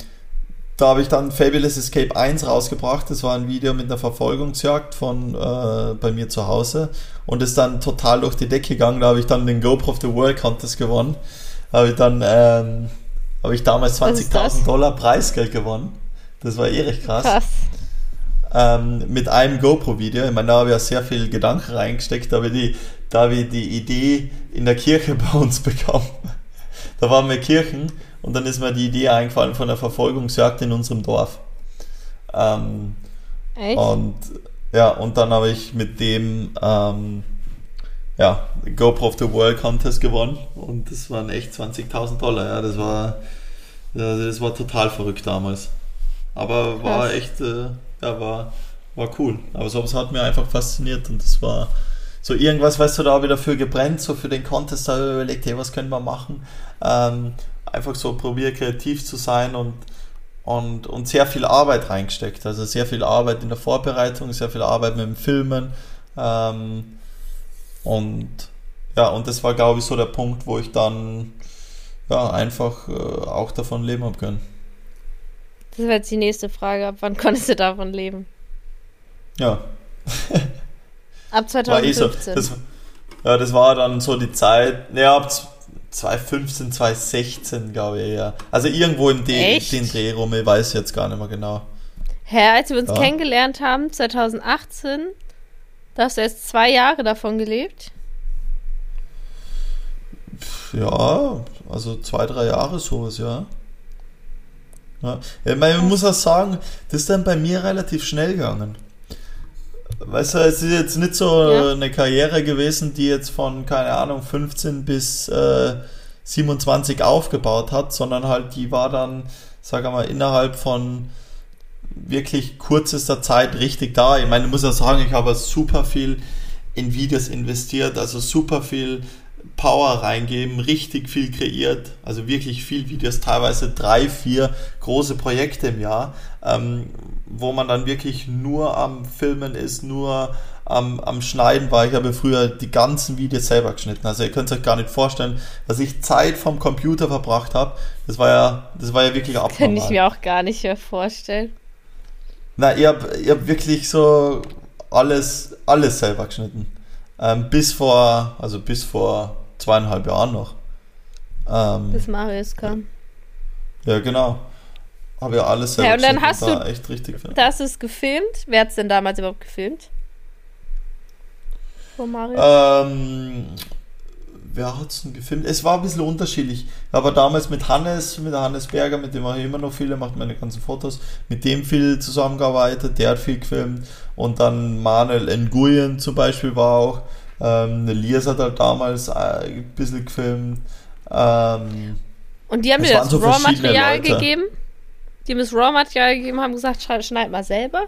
da habe ich dann Fabulous Escape 1 rausgebracht. Das war ein Video mit einer Verfolgungsjagd von äh, bei mir zu Hause und ist dann total durch die Decke gegangen. Da habe ich dann den GoPro of the World Contest gewonnen. Habe ich dann ähm, habe ich damals 20.000 Dollar Preisgeld gewonnen. Das war ehrlich krass. Krass. Ähm, mit einem GoPro-Video. Ich meine, da habe ich ja sehr viel Gedanken reingesteckt, da habe ich die, da habe ich die Idee in der Kirche bei uns bekommen. da waren wir Kirchen und dann ist mir die Idee eingefallen von der Verfolgungsjagd in unserem Dorf. Ähm, Echt? Und ja, und dann habe ich mit dem ähm, ja, GoPro of the World Contest gewonnen und das waren echt 20.000 Dollar. Ja, das war, das war total verrückt damals. Aber war Krass. echt, äh, ja, war, war cool. Aber sowas hat mir einfach fasziniert und das war so irgendwas, weißt du, da habe ich dafür gebrennt, so für den Contest, da habe ich überlegt, hey, was können wir machen? Ähm, einfach so probiere kreativ zu sein und, und, und sehr viel Arbeit reingesteckt. Also sehr viel Arbeit in der Vorbereitung, sehr viel Arbeit mit dem Filmen. Ähm, und ja, und das war, glaube ich, so der Punkt, wo ich dann ja, einfach äh, auch davon leben habe können. Das wäre jetzt die nächste Frage. Ab wann konntest du davon leben? Ja. ab 2015. Eh so, das, ja, das war dann so die Zeit, ja, ab 2015, 2016, glaube ich, ja. Also irgendwo im den, den Dreh rum, ich weiß jetzt gar nicht mehr genau. Hä, als wir uns ja. kennengelernt haben, 2018, da hast du erst zwei Jahre davon gelebt? Ja, also zwei, drei Jahre sowas, ja. ja. Ich meine, man muss auch sagen, das ist dann bei mir relativ schnell gegangen. Weißt du, es ist jetzt nicht so ja. eine Karriere gewesen, die jetzt von, keine Ahnung, 15 bis äh, 27 aufgebaut hat, sondern halt die war dann, sag mal, innerhalb von wirklich kürzester Zeit richtig da. Ich meine, ich muss ja sagen, ich habe super viel in Videos investiert, also super viel Power reingeben, richtig viel kreiert, also wirklich viel Videos, teilweise drei, vier große Projekte im Jahr, ähm, wo man dann wirklich nur am Filmen ist, nur am, am Schneiden war. Ich habe früher die ganzen Videos selber geschnitten. Also ihr könnt euch gar nicht vorstellen, dass ich Zeit vom Computer verbracht habe. Das war ja, das war ja wirklich abnormal. Kann ich mir auch gar nicht mehr vorstellen. Na, ihr habt, ihr habt wirklich so alles, alles selber geschnitten. Ähm, bis vor, also bis vor zweieinhalb Jahren noch. Ähm, bis Marius kam. Ja, genau. Habe ja alles selber ja, und dann hast du, echt richtig da hast du es gefilmt. Wer hat es denn damals überhaupt gefilmt? Vor Marius? Ähm, wer hat es denn gefilmt? Es war ein bisschen unterschiedlich. Aber damals mit Hannes, mit Hannes Berger, mit dem mache ich immer noch viele, macht meine ganzen Fotos, mit dem viel zusammengearbeitet, der hat viel gefilmt. Und dann Manuel Nguyen zum Beispiel war auch. Ähm, Elias hat halt damals äh, ein bisschen gefilmt. Ähm, und die haben dir das so Raw-Material gegeben? die mir das Raw-Material gegeben haben, gesagt, schneid mal selber?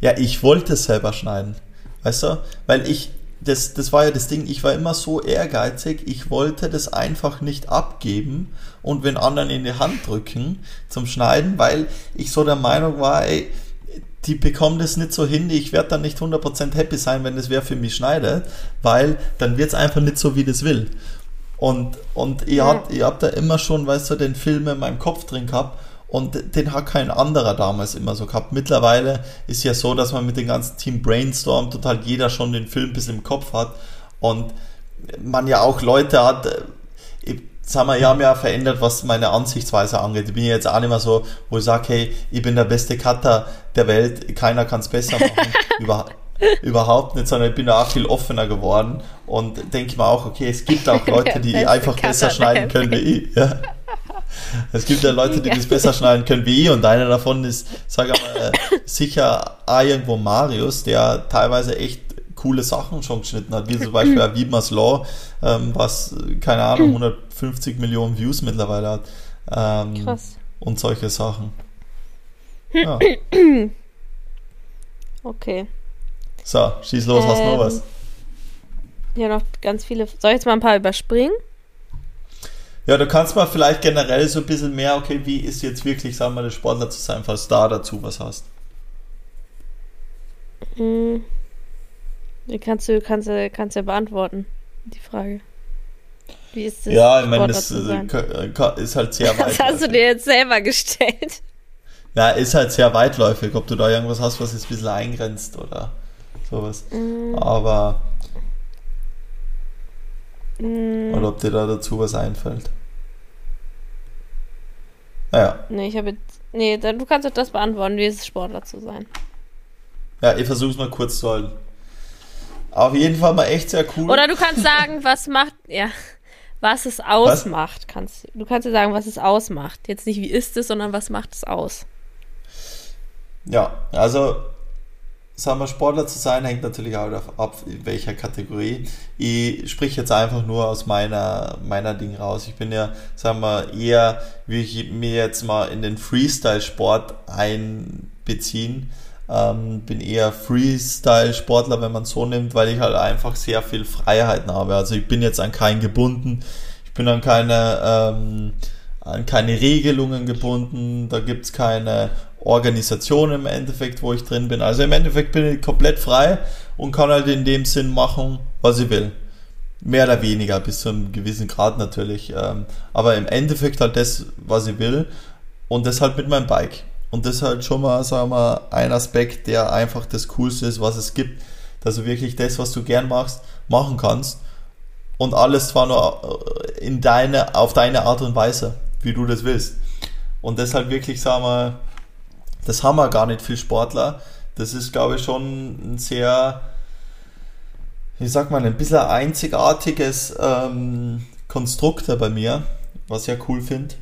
Ja, ich wollte es selber schneiden. Weißt du? Weil ich, das, das war ja das Ding, ich war immer so ehrgeizig, ich wollte das einfach nicht abgeben und wenn anderen in die Hand drücken zum Schneiden, weil ich so der Meinung war, ey, die bekommen das nicht so hin, ich werde dann nicht 100% happy sein, wenn das wer für mich schneidet, weil dann wird es einfach nicht so, wie das will. Und, und ihr, ja. habt, ihr habt da immer schon, weißt du, den Film in meinem Kopf drin gehabt und den hat kein anderer damals immer so gehabt. Mittlerweile ist ja so, dass man mit dem ganzen Team Brainstorm total jeder schon den Film bis im Kopf hat und man ja auch Leute hat, äh, sagen wir, ich habe ja verändert, was meine Ansichtsweise angeht. Ich bin jetzt auch nicht mehr so, wo ich sage, hey, ich bin der beste Cutter der Welt, keiner kann es besser machen. Über, überhaupt nicht, sondern ich bin da auch viel offener geworden und denke mir auch, okay, es gibt auch Leute, die einfach besser schneiden können wie ich. Ja. Es gibt ja Leute, die das besser schneiden können wie ich und einer davon ist, sage ich mal, sicher auch irgendwo Marius, der teilweise echt coole Sachen schon geschnitten hat, wie zum Beispiel Avimas Law, ähm, was, keine Ahnung, 150 Millionen Views mittlerweile hat. Ähm, Krass. Und solche Sachen. Ja. Okay. So, schieß los, ähm, hast du noch was? Ja, noch ganz viele. Soll ich jetzt mal ein paar überspringen? Ja, du kannst mal vielleicht generell so ein bisschen mehr, okay, wie ist jetzt wirklich, sagen wir, der Sportler zu sein, falls da dazu was hast. Mhm. Die kannst du, kannst du, kannst ja beantworten, die Frage. Wie ist das? Ja, ich meine, das äh, ist halt sehr weit. Das hast du dir jetzt selber gestellt. Ja, ist halt sehr weitläufig, ob du da irgendwas hast, was jetzt ein bisschen eingrenzt oder sowas. Mm. Aber. Mm. Oder ob dir da dazu was einfällt. Naja. Nee, ich habe jetzt. Nee, du kannst doch das beantworten, wie ist es, Sportler zu sein. Ja, ich versuche es mal kurz zu halten. Auf jeden Fall mal echt sehr cool. Oder du kannst sagen, was macht, ja, was es ausmacht. Was? Kannst, du kannst dir sagen, was es ausmacht. Jetzt nicht, wie ist es, sondern was macht es aus. Ja, also, sagen wir, Sportler zu sein, hängt natürlich auch ab, in welcher Kategorie. Ich sprich jetzt einfach nur aus meiner, meiner Ding raus. Ich bin ja, sagen wir, eher, wie ich mir jetzt mal in den Freestyle-Sport einbeziehen ähm, bin eher Freestyle-Sportler, wenn man so nimmt, weil ich halt einfach sehr viel Freiheiten habe. Also ich bin jetzt an keinen gebunden, ich bin an keine, ähm, an keine Regelungen gebunden, da gibt es keine Organisation im Endeffekt, wo ich drin bin. Also im Endeffekt bin ich komplett frei und kann halt in dem Sinn machen, was ich will. Mehr oder weniger, bis zu einem gewissen Grad natürlich. Ähm, aber im Endeffekt halt das, was ich will. Und das halt mit meinem Bike. Und das ist halt schon mal, sagen wir, ein Aspekt, der einfach das Coolste ist, was es gibt. Dass du wirklich das, was du gern machst, machen kannst. Und alles zwar nur äh, in deine, auf deine Art und Weise, wie du das willst. Und deshalb wirklich, sagen wir, das haben wir gar nicht viel Sportler. Das ist, glaube ich, schon ein sehr, wie sagt man, ein bisschen einzigartiges ähm, Konstrukt bei mir, was ich ja cool finde.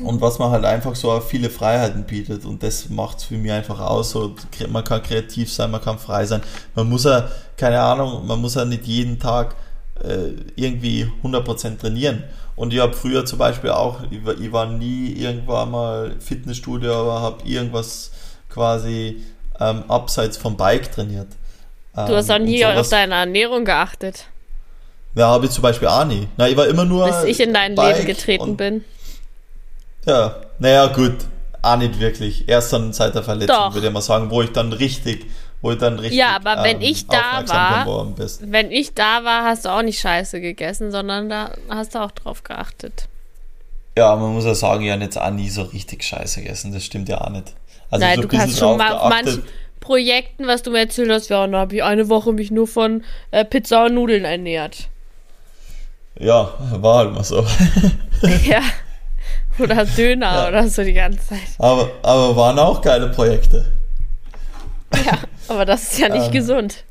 Und was man halt einfach so viele Freiheiten bietet und das macht es für mich einfach aus. So, man kann kreativ sein, man kann frei sein. Man muss ja, keine Ahnung, man muss ja nicht jeden Tag äh, irgendwie 100% trainieren. Und ich habe früher zum Beispiel auch, ich war, ich war nie irgendwann mal Fitnessstudio, aber habe irgendwas quasi ähm, abseits vom Bike trainiert. du hast auch ähm, nie auf deine Ernährung geachtet. Ja, habe ich zum Beispiel auch nie. Na, ich war immer nur. Bis ich in dein Bike Leben getreten bin. Ja, naja, gut. Auch nicht wirklich. Erst dann seit der Verletzung, Doch. würde ich mal sagen, wo ich dann richtig, wo dann richtig. Ja, aber wenn ähm, ich da war, wenn ich da war, hast du auch nicht Scheiße gegessen, sondern da hast du auch drauf geachtet. Ja, man muss ja sagen, ich habe jetzt auch nie so richtig Scheiße gegessen. Das stimmt ja auch nicht. Also Nein, so du hast schon mal auf manchen Projekten, was du mir erzählt hast, ja, da habe ich eine Woche mich nur von äh, Pizza und Nudeln ernährt. Ja, war halt mal so. ja. Oder Döner ja. oder so die ganze Zeit. Aber, aber waren auch geile Projekte. Ja, aber das ist ja nicht ähm, gesund.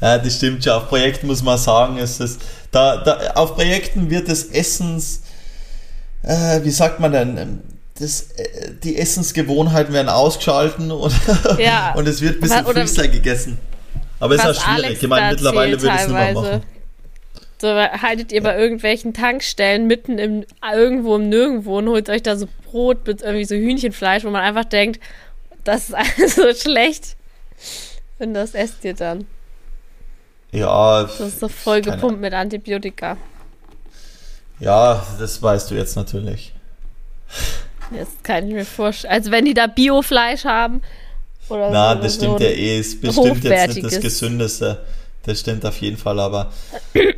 Ja, das stimmt schon. Auf Projekten muss man sagen, ist es, da, da, auf Projekten wird das Essens, äh, wie sagt man denn, das, äh, die Essensgewohnheiten werden ausgeschalten und, ja. und es wird ein bisschen Freestyle gegessen. Aber es ist auch schwierig. Alex ich meine, mittlerweile würde ich es nicht mehr machen. So haltet ihr bei irgendwelchen Tankstellen mitten im irgendwo im Nirgendwo und holt euch da so Brot mit irgendwie so Hühnchenfleisch, wo man einfach denkt, das ist alles so schlecht. Und das esst ihr dann. Ja. Das ist so voll gepumpt mit Antibiotika. Ja, das weißt du jetzt natürlich. Das kann ich mir vorstellen. Also wenn die da Biofleisch haben. Oder Na, so, das stimmt so ja eh. Ist bestimmt jetzt nicht das Gesündeste. Das stimmt auf jeden Fall, aber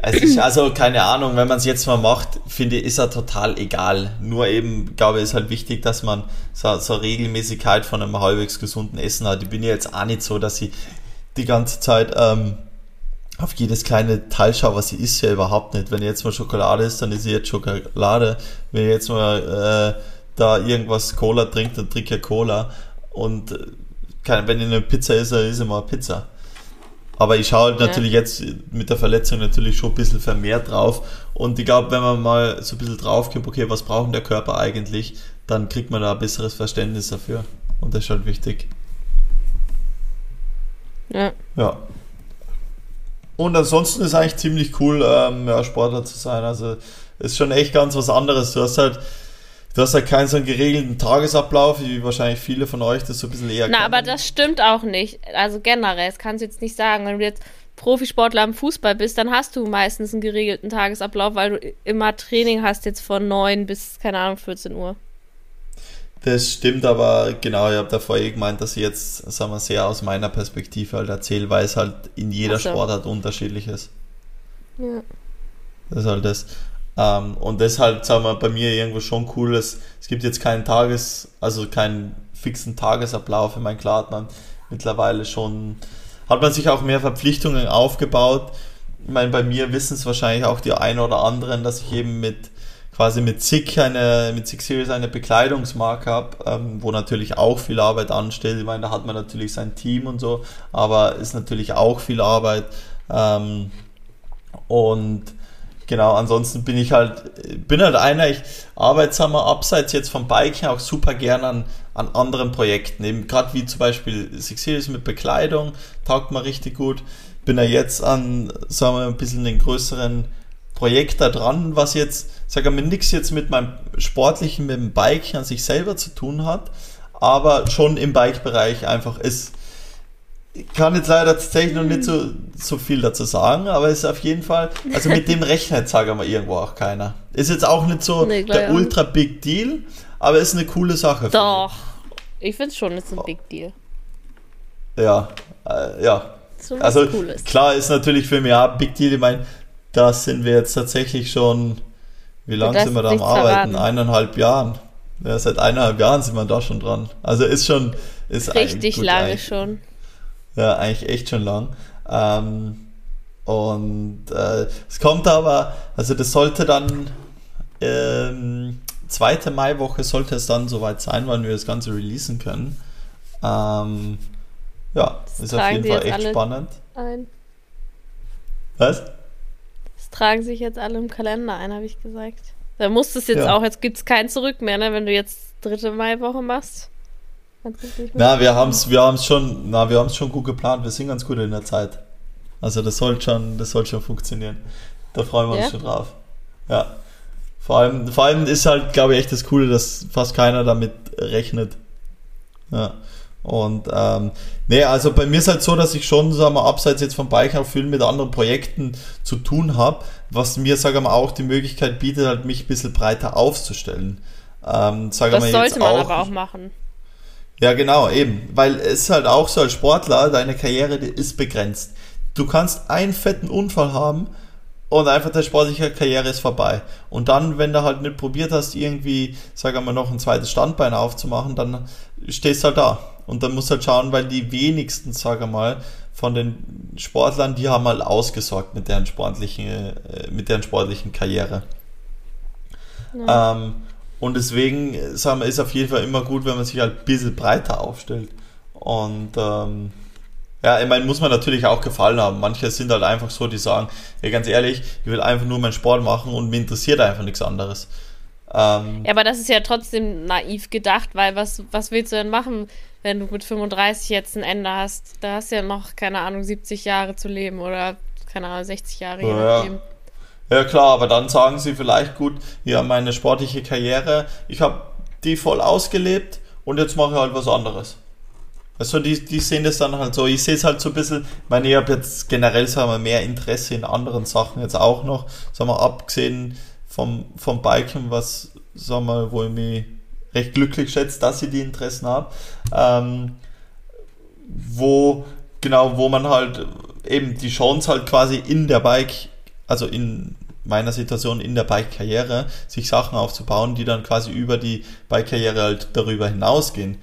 also, also keine Ahnung, wenn man es jetzt mal macht, finde ich, ist er total egal. Nur eben, glaube ich, ist halt wichtig, dass man so, so Regelmäßigkeit von einem halbwegs gesunden Essen hat. Ich bin ja jetzt auch nicht so, dass ich die ganze Zeit ähm, auf jedes kleine Teil schaue, was sie isst, ja überhaupt nicht. Wenn jetzt mal Schokolade ist, dann ist sie jetzt Schokolade. Wenn ich jetzt mal äh, da irgendwas Cola trinkt, dann trinke ich Cola. Und äh, wenn ich eine Pizza esse, ist immer Pizza. Aber ich schaue halt ja. natürlich jetzt mit der Verletzung natürlich schon ein bisschen vermehrt drauf. Und ich glaube, wenn man mal so ein bisschen drauf kommt, okay, was braucht der Körper eigentlich, dann kriegt man da ein besseres Verständnis dafür. Und das ist halt wichtig. Ja. Ja. Und ansonsten ist eigentlich ziemlich cool, ähm, ja, Sportler zu sein. Also ist schon echt ganz was anderes. Du hast halt Du hast ja keinen so einen geregelten Tagesablauf, wie wahrscheinlich viele von euch das so ein bisschen eher Na, kennen. aber das stimmt auch nicht. Also generell, das kannst du jetzt nicht sagen. Wenn du jetzt Profisportler im Fußball bist, dann hast du meistens einen geregelten Tagesablauf, weil du immer Training hast jetzt von 9 bis, keine Ahnung, 14 Uhr. Das stimmt, aber genau, ich habe davor eh gemeint, dass ich jetzt, sagen wir, sehr aus meiner Perspektive halt erzähle, weil es halt in jeder so. Sportart unterschiedlich ist. Ja. Das ist halt das. Ähm, und deshalb, sagen wir, bei mir irgendwo schon cool, ist, es gibt jetzt keinen Tages-, also keinen fixen Tagesablauf. Ich meine, klar hat man mittlerweile schon, hat man sich auch mehr Verpflichtungen aufgebaut. Ich meine, bei mir wissen es wahrscheinlich auch die ein oder anderen, dass ich eben mit quasi mit SICK eine, mit SICK Series eine Bekleidungsmarke habe, ähm, wo natürlich auch viel Arbeit ansteht. Ich meine, da hat man natürlich sein Team und so, aber ist natürlich auch viel Arbeit. Ähm, und genau, ansonsten bin ich halt, bin halt einer, ich arbeite, wir, abseits jetzt vom Biken auch super gern an, an anderen Projekten, eben gerade wie zum Beispiel Six Series mit Bekleidung, taugt mir richtig gut. Bin ja jetzt an, sagen wir, ein bisschen den größeren Projekt da dran, was jetzt, sagen wir, nichts jetzt mit meinem Sportlichen, mit dem Biken an sich selber zu tun hat, aber schon im Bike-Bereich einfach ist kann jetzt leider tatsächlich noch nicht so, so viel dazu sagen, aber es ist auf jeden Fall, also mit dem rechnet, sagen wir irgendwo auch keiner. Ist jetzt auch nicht so nee, der ultra big deal, aber ist eine coole Sache. Doch, ich finde es schon, ist ein big deal. Ja, äh, ja. So also Cooles. klar ist natürlich für mich auch big deal, ich meine, da sind wir jetzt tatsächlich schon, wie lange sind wir da am Arbeiten? Verraten. Eineinhalb Jahren. Ja, seit eineinhalb Jahren sind wir da schon dran. Also ist schon, ist richtig lange schon. Ja, eigentlich echt schon lang. Ähm, und äh, es kommt aber, also das sollte dann ähm, zweite Maiwoche sollte es dann soweit sein, wann wir das Ganze releasen können. Ähm, ja, das ist auf jeden Fall echt spannend. Ein. Was? Das tragen sich jetzt alle im Kalender ein, habe ich gesagt. Da muss es jetzt ja. auch, jetzt gibt es kein Zurück mehr, ne, wenn du jetzt dritte Maiwoche machst. Na, wir haben es wir haben's schon, na, wir schon gut geplant. Wir sind ganz gut in der Zeit. Also das soll schon, das soll schon funktionieren. Da freuen wir ja? uns schon drauf. Ja. Vor allem, vor allem ist halt, glaube ich, echt das Coole, dass fast keiner damit rechnet. Ja. Und ähm, nee, also bei mir ist halt so, dass ich schon, sagen wir, abseits jetzt vom Bike auch viel mit anderen Projekten zu tun habe, was mir, sagen wir, auch die Möglichkeit bietet, halt mich ein bisschen breiter aufzustellen. Ähm, sagen das sollte man auch, aber auch machen. Ja, genau, eben. Weil es ist halt auch so als Sportler, deine Karriere ist begrenzt. Du kannst einen fetten Unfall haben und einfach der sportliche Karriere ist vorbei. Und dann, wenn du halt nicht probiert hast, irgendwie, sagen wir mal, noch ein zweites Standbein aufzumachen, dann stehst du halt da. Und dann musst du halt schauen, weil die wenigsten, sagen wir mal, von den Sportlern, die haben halt ausgesorgt mit deren sportlichen, äh, mit deren sportlichen Karriere. Ja. Ähm, und deswegen sagen wir, ist auf jeden Fall immer gut, wenn man sich halt ein bisschen breiter aufstellt. Und ähm, ja, ich meine, muss man natürlich auch gefallen haben. Manche sind halt einfach so, die sagen, ja ganz ehrlich, ich will einfach nur meinen Sport machen und mir interessiert einfach nichts anderes. Ähm, ja, aber das ist ja trotzdem naiv gedacht, weil was, was willst du denn machen, wenn du mit 35 jetzt ein Ende hast? Da hast du ja noch, keine Ahnung, 70 Jahre zu leben oder, keine Ahnung, 60 Jahre, je nachdem. Ja. Ja klar, aber dann sagen sie vielleicht gut, ja, meine sportliche Karriere, ich habe die voll ausgelebt und jetzt mache ich halt was anderes. Also die, die sehen das dann halt so. Ich sehe es halt so ein bisschen, ich meine, ich habe jetzt generell sagen wir, mehr Interesse in anderen Sachen jetzt auch noch, sagen wir, abgesehen vom, vom Biken, was, sagen wir, wo ich mich recht glücklich schätze, dass ich die Interessen habe. Ähm, wo, genau, wo man halt eben die Chance halt quasi in der Bike, also in meiner Situation in der Bike-Karriere, sich Sachen aufzubauen, die dann quasi über die Bike-Karriere halt darüber hinausgehen.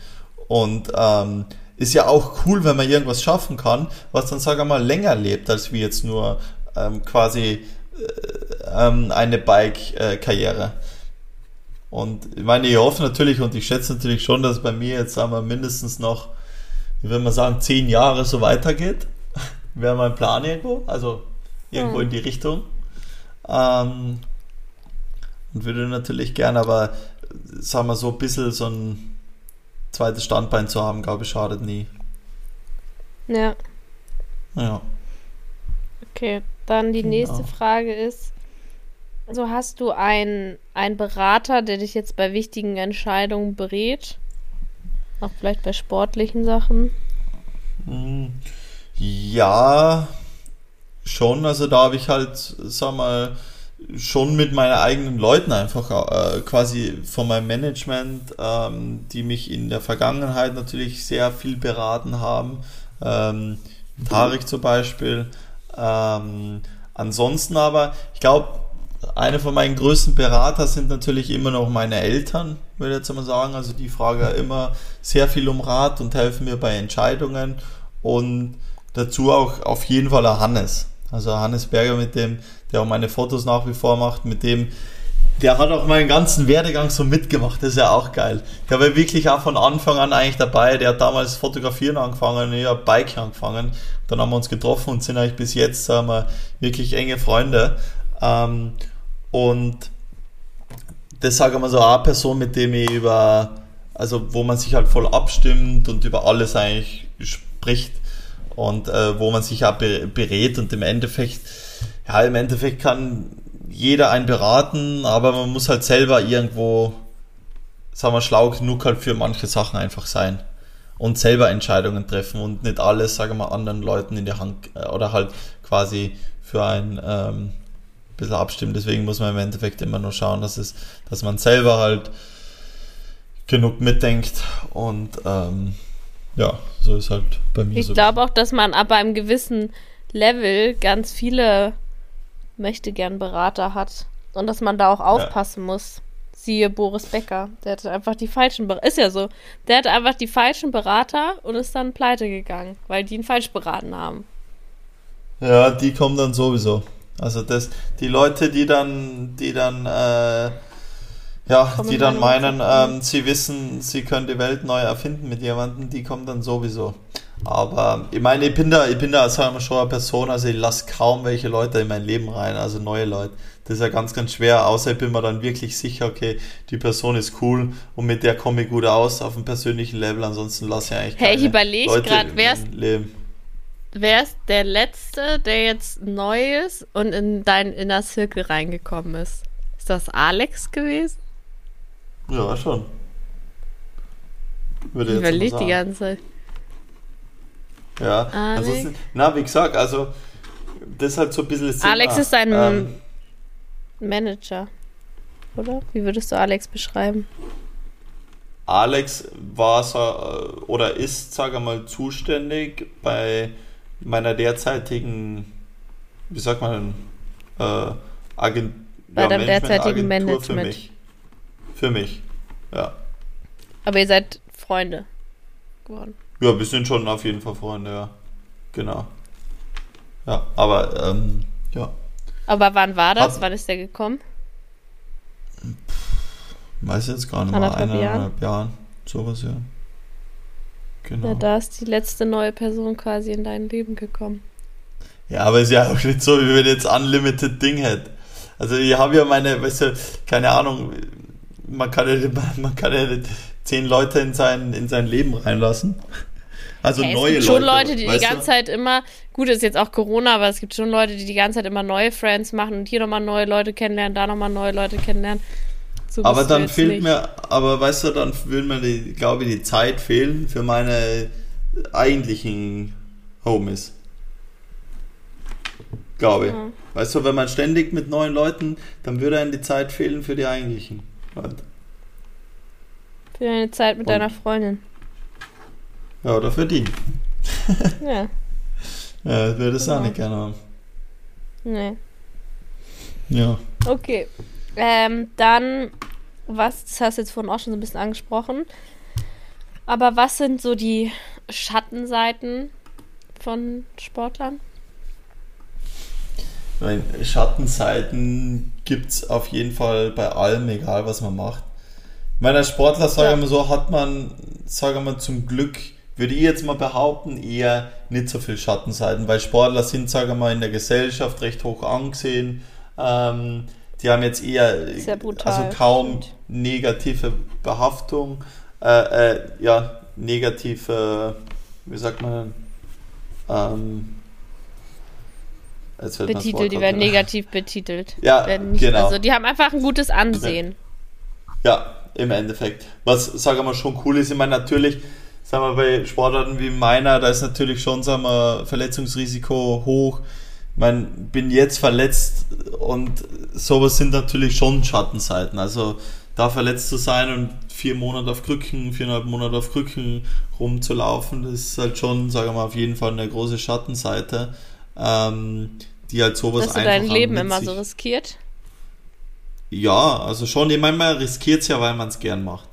Und ähm, ist ja auch cool, wenn man irgendwas schaffen kann, was dann, sag ich mal, länger lebt, als wie jetzt nur ähm, quasi äh, ähm, eine Bike-Karriere. Und ich meine, ich hoffe natürlich und ich schätze natürlich schon, dass bei mir jetzt, sagen wir, mindestens noch, wie will man sagen, zehn Jahre so weitergeht. Wäre mein Plan irgendwo, also irgendwo mhm. in die Richtung. Ähm, und würde natürlich gerne, aber sagen wir so ein bisschen so ein zweites Standbein zu haben, glaube ich, schadet nie. Ja. Ja. Okay, dann die genau. nächste Frage ist, also hast du einen, einen Berater, der dich jetzt bei wichtigen Entscheidungen berät? Auch vielleicht bei sportlichen Sachen? Hm, ja, schon. Also da habe ich halt, sag mal, schon mit meinen eigenen Leuten einfach äh, quasi von meinem Management, ähm, die mich in der Vergangenheit natürlich sehr viel beraten haben. Ähm, Tarek zum Beispiel. Ähm, ansonsten aber, ich glaube, eine von meinen größten Berater sind natürlich immer noch meine Eltern, würde ich jetzt mal sagen. Also die fragen immer sehr viel um Rat und helfen mir bei Entscheidungen. Und dazu auch auf jeden Fall der Hannes. Also Hannes Berger, mit dem, der auch meine Fotos nach wie vor macht, mit dem, der hat auch meinen ganzen Werdegang so mitgemacht. Das ist ja auch geil. Der war wirklich auch von Anfang an eigentlich dabei. Der hat damals Fotografieren angefangen, ich Bike angefangen. Dann haben wir uns getroffen und sind eigentlich bis jetzt, sagen wir, wirklich enge Freunde. Ähm, und das sage ich mal so eine Person, mit dem ich über, also wo man sich halt voll abstimmt und über alles eigentlich spricht und äh, wo man sich auch berät und im Endeffekt, ja, im Endeffekt kann jeder einen beraten, aber man muss halt selber irgendwo, sagen wir, schlau genug halt für manche Sachen einfach sein und selber Entscheidungen treffen und nicht alles, sagen wir mal, anderen Leuten in der Hand äh, oder halt quasi für ein ähm, bisschen abstimmen. Deswegen muss man im Endeffekt immer nur schauen, dass es, dass man selber halt genug mitdenkt und ähm, ja, so ist halt bei mir ich so. Ich glaube auch, dass man ab einem gewissen Level ganz viele möchte gern Berater hat und dass man da auch aufpassen ja. muss. Siehe Boris Becker, der hatte einfach die falschen Berater. Ist ja so. Der hatte einfach die falschen Berater und ist dann pleite gegangen, weil die ihn falsch beraten haben. Ja, die kommen dann sowieso. Also das, die Leute, die dann, die dann äh, ja, kommen die dann meinen, ähm, sie wissen, sie können die Welt neu erfinden mit jemandem, die kommen dann sowieso. Aber ich meine, ich bin da, ich bin da, wir schon, eine Person, also ich lasse kaum welche Leute in mein Leben rein, also neue Leute. Das ist ja ganz, ganz schwer, außer ich bin mir dann wirklich sicher, okay, die Person ist cool und mit der komme ich gut aus auf einem persönlichen Level, ansonsten lasse ich eigentlich Hey, ich überlege gerade, wer ist, wer ist der Letzte, der jetzt neu ist und in deinen Inner Circle reingekommen ist? Ist das Alex gewesen? Ja, schon. Würde ich überlege die ganze Zeit. Ja, also, na, wie gesagt, also das ist halt so ein bisschen das Alex Thema. ist ein ähm, Manager, oder? Wie würdest du Alex beschreiben? Alex war äh, oder ist, sage ich mal, zuständig bei meiner derzeitigen, wie sagt man, äh, Agent, bei ja, deinem derzeitigen Management. Für mich. Für mich, ja. Aber ihr seid Freunde geworden. Ja, wir sind schon auf jeden Fall Freunde, ja. Genau. Ja, aber, ähm, ja. Aber wann war das? Hat, wann ist der gekommen? weiß jetzt gar nicht mal, eineinhalb Jahren. Jahren. Sowas, ja. Genau. Ja, da ist die letzte neue Person quasi in dein Leben gekommen. Ja, aber ist ja auch nicht so, wie wenn jetzt Unlimited Ding hätte. Also ich habe ja meine, weißt du, keine Ahnung, man kann ja, man kann ja zehn Leute in sein, in sein Leben reinlassen. Also hey, neue Leute. Es gibt schon Leute, die die ganze du? Zeit immer, gut, ist jetzt auch Corona, aber es gibt schon Leute, die die ganze Zeit immer neue Friends machen und hier nochmal neue Leute kennenlernen, da nochmal neue Leute kennenlernen. So aber dann fehlt nicht. mir, aber weißt du, dann würde mir, die, glaube ich, die Zeit fehlen für meine eigentlichen Homies. Glaube ich. Ja. Weißt du, wenn man ständig mit neuen Leuten, dann würde einem die Zeit fehlen für die eigentlichen. Leute. Für deine Zeit mit Und- deiner Freundin. Ja, oder für die. Ja, Ja, ich würde es auch Genau. nicht gerne haben. nee. Ja. Okay. Ähm, dann, was, das hast du jetzt vorhin auch schon so ein bisschen angesprochen. Aber was sind so die Schattenseiten von Sportlern? Schattenseiten gibt es auf jeden Fall bei allem, egal was man macht. Ich meine, als Sportler, sagen Ja. wir mal so, hat man, sagen wir mal, zum Glück, würde ich jetzt mal behaupten, eher nicht so viel Schattenseiten, weil Sportler sind, sagen wir mal, in der Gesellschaft recht hoch angesehen. Ähm, die haben jetzt eher, Sehr brutal, also kaum stimmt. negative Behaftung, äh, äh, ja, negative, wie sagt man, ähm, jetzt fällt mir das Wort Betitelt, die werden negativ betitelt. Ja, nicht, genau. Also die haben einfach ein gutes Ansehen. Ja, im Endeffekt. Was, sagen wir mal, schon cool ist, ich meine, natürlich, sagen wir, bei Sportarten wie meiner, da ist natürlich schon, sagen wir, Verletzungsrisiko hoch. Ich meine, bin jetzt verletzt und sowas sind natürlich schon Schattenseiten. Also da verletzt zu sein und vier Monate auf Krücken, viereinhalb Monate auf Krücken rumzulaufen, das ist halt schon, sagen wir mal, auf jeden Fall eine große Schattenseite, ähm, die halt sowas Hast du dein Leben immer so riskiert? ja, also schon, ich meine, man riskiert es ja, weil man es gern macht.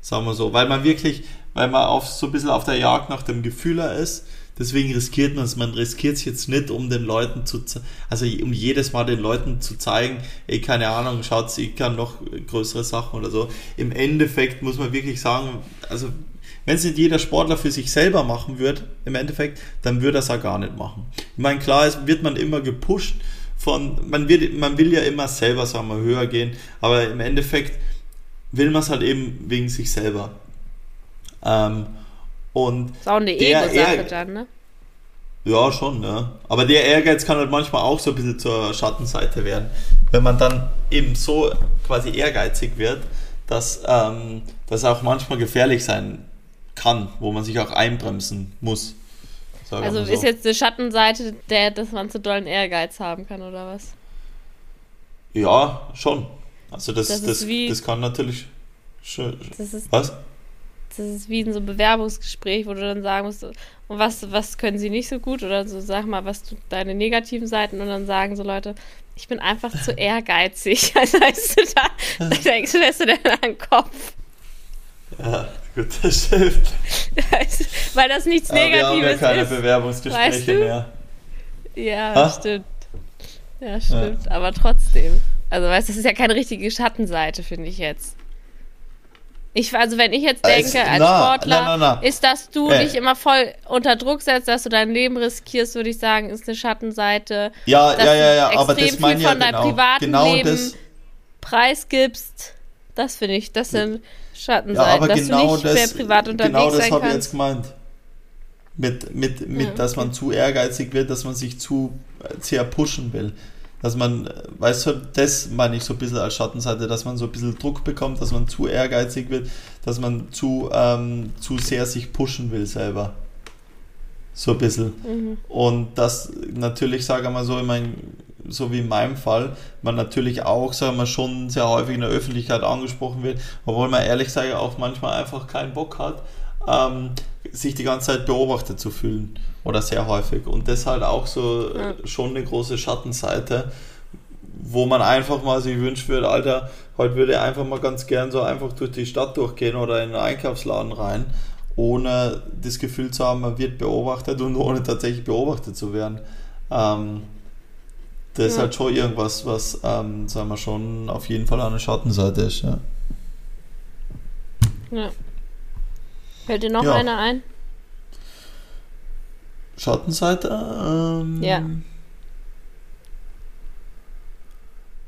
Sagen wir so. Weil man wirklich, weil man auf, so ein bisschen auf der Jagd nach dem Gefühler ist. Deswegen riskiert man es. Man riskiert es jetzt nicht, um den Leuten zu, also um jedes Mal den Leuten zu zeigen, ey, keine Ahnung, schaut, ich kann noch größere Sachen oder so. Im Endeffekt muss man wirklich sagen, also wenn es nicht jeder Sportler für sich selber machen würde, im Endeffekt, dann würde er es auch gar nicht machen. Ich meine, klar ist, wird man immer gepusht von, man wird, man will ja immer selber, sagen wir, höher gehen, aber im Endeffekt will man es halt eben wegen sich selber. Ähm, und Ist auch eine Der Ego-Sache dann, ne? ja, schon, ja. Aber der Ehrgeiz kann halt manchmal auch so ein bisschen zur Schattenseite werden. Wenn man dann eben so quasi ehrgeizig wird, dass ähm, das auch manchmal gefährlich sein kann, wo man sich auch einbremsen muss. Also so. ist jetzt eine Schattenseite, der, dass man zu dollen Ehrgeiz haben kann, oder was? Ja, schon. Also das, Das das, wie- das kann natürlich. Das ist, was? das ist wie in so einem Bewerbungsgespräch, wo du dann sagen musst, und was, was können sie nicht so gut? Oder so, sag mal, was du deine negativen Seiten und dann sagen so Leute, ich bin einfach zu ehrgeizig. Also weißt du da, da denkst du, lässt du denn an den Kopf. Ja, gut, das stimmt. Weil das nichts Aber wir haben ja Negatives keine ist. Bewerbungsgespräche Weißt du? mehr. Ja, Ha? stimmt. Ja, stimmt. Aber trotzdem. Also, weißt du, das ist ja keine richtige Schattenseite, finde ich jetzt. Ich, also, wenn ich jetzt denke, als na, Sportler, na, na, ist, dass du Äh. dich immer voll unter Druck setzt, dass du dein Leben riskierst, würde ich sagen, ist eine Schattenseite. Ja, dass ja, ja, ja, du aber extrem das meine viel ich ja von deinem genau. privaten genau Leben das. preisgibst. Das finde ich, das sind Ja, Schattenseiten, aber dass genau du nicht das, mehr privat unterwegs genau das habe ich jetzt gemeint. Mit, mit, mit Ja, dass man zu ehrgeizig wird, dass man sich zu äh, sehr pushen will. Dass man, äh, weißt du, das meine ich so ein bisschen als Schattenseite, dass man so ein bisschen Druck bekommt, dass man zu ehrgeizig wird, dass man zu, ähm, zu sehr sich pushen will selber. So ein bisschen. Mhm. Und das natürlich, sagen wir mal so, ich meine, so wie in meinem Fall, man natürlich auch, sagen wir schon sehr häufig in der Öffentlichkeit angesprochen wird, obwohl man ehrlich gesagt auch manchmal einfach keinen Bock hat, ähm, sich die ganze Zeit beobachtet zu fühlen. Oder sehr häufig. Und das halt auch so äh, Ja. schon eine große Schattenseite, wo man einfach mal sich wünscht würde, Alter, heute würde ich einfach mal ganz gern so einfach durch die Stadt durchgehen oder in einen Einkaufsladen rein, ohne das Gefühl zu haben, man wird beobachtet und ohne tatsächlich beobachtet zu werden. Ähm, das ist Ja. halt schon irgendwas, was, ähm, sagen wir schon, auf jeden Fall eine Schattenseite ist. Ja. Ja. Fällt dir noch Ja. einer ein? Schattenseite? Ähm, Ja.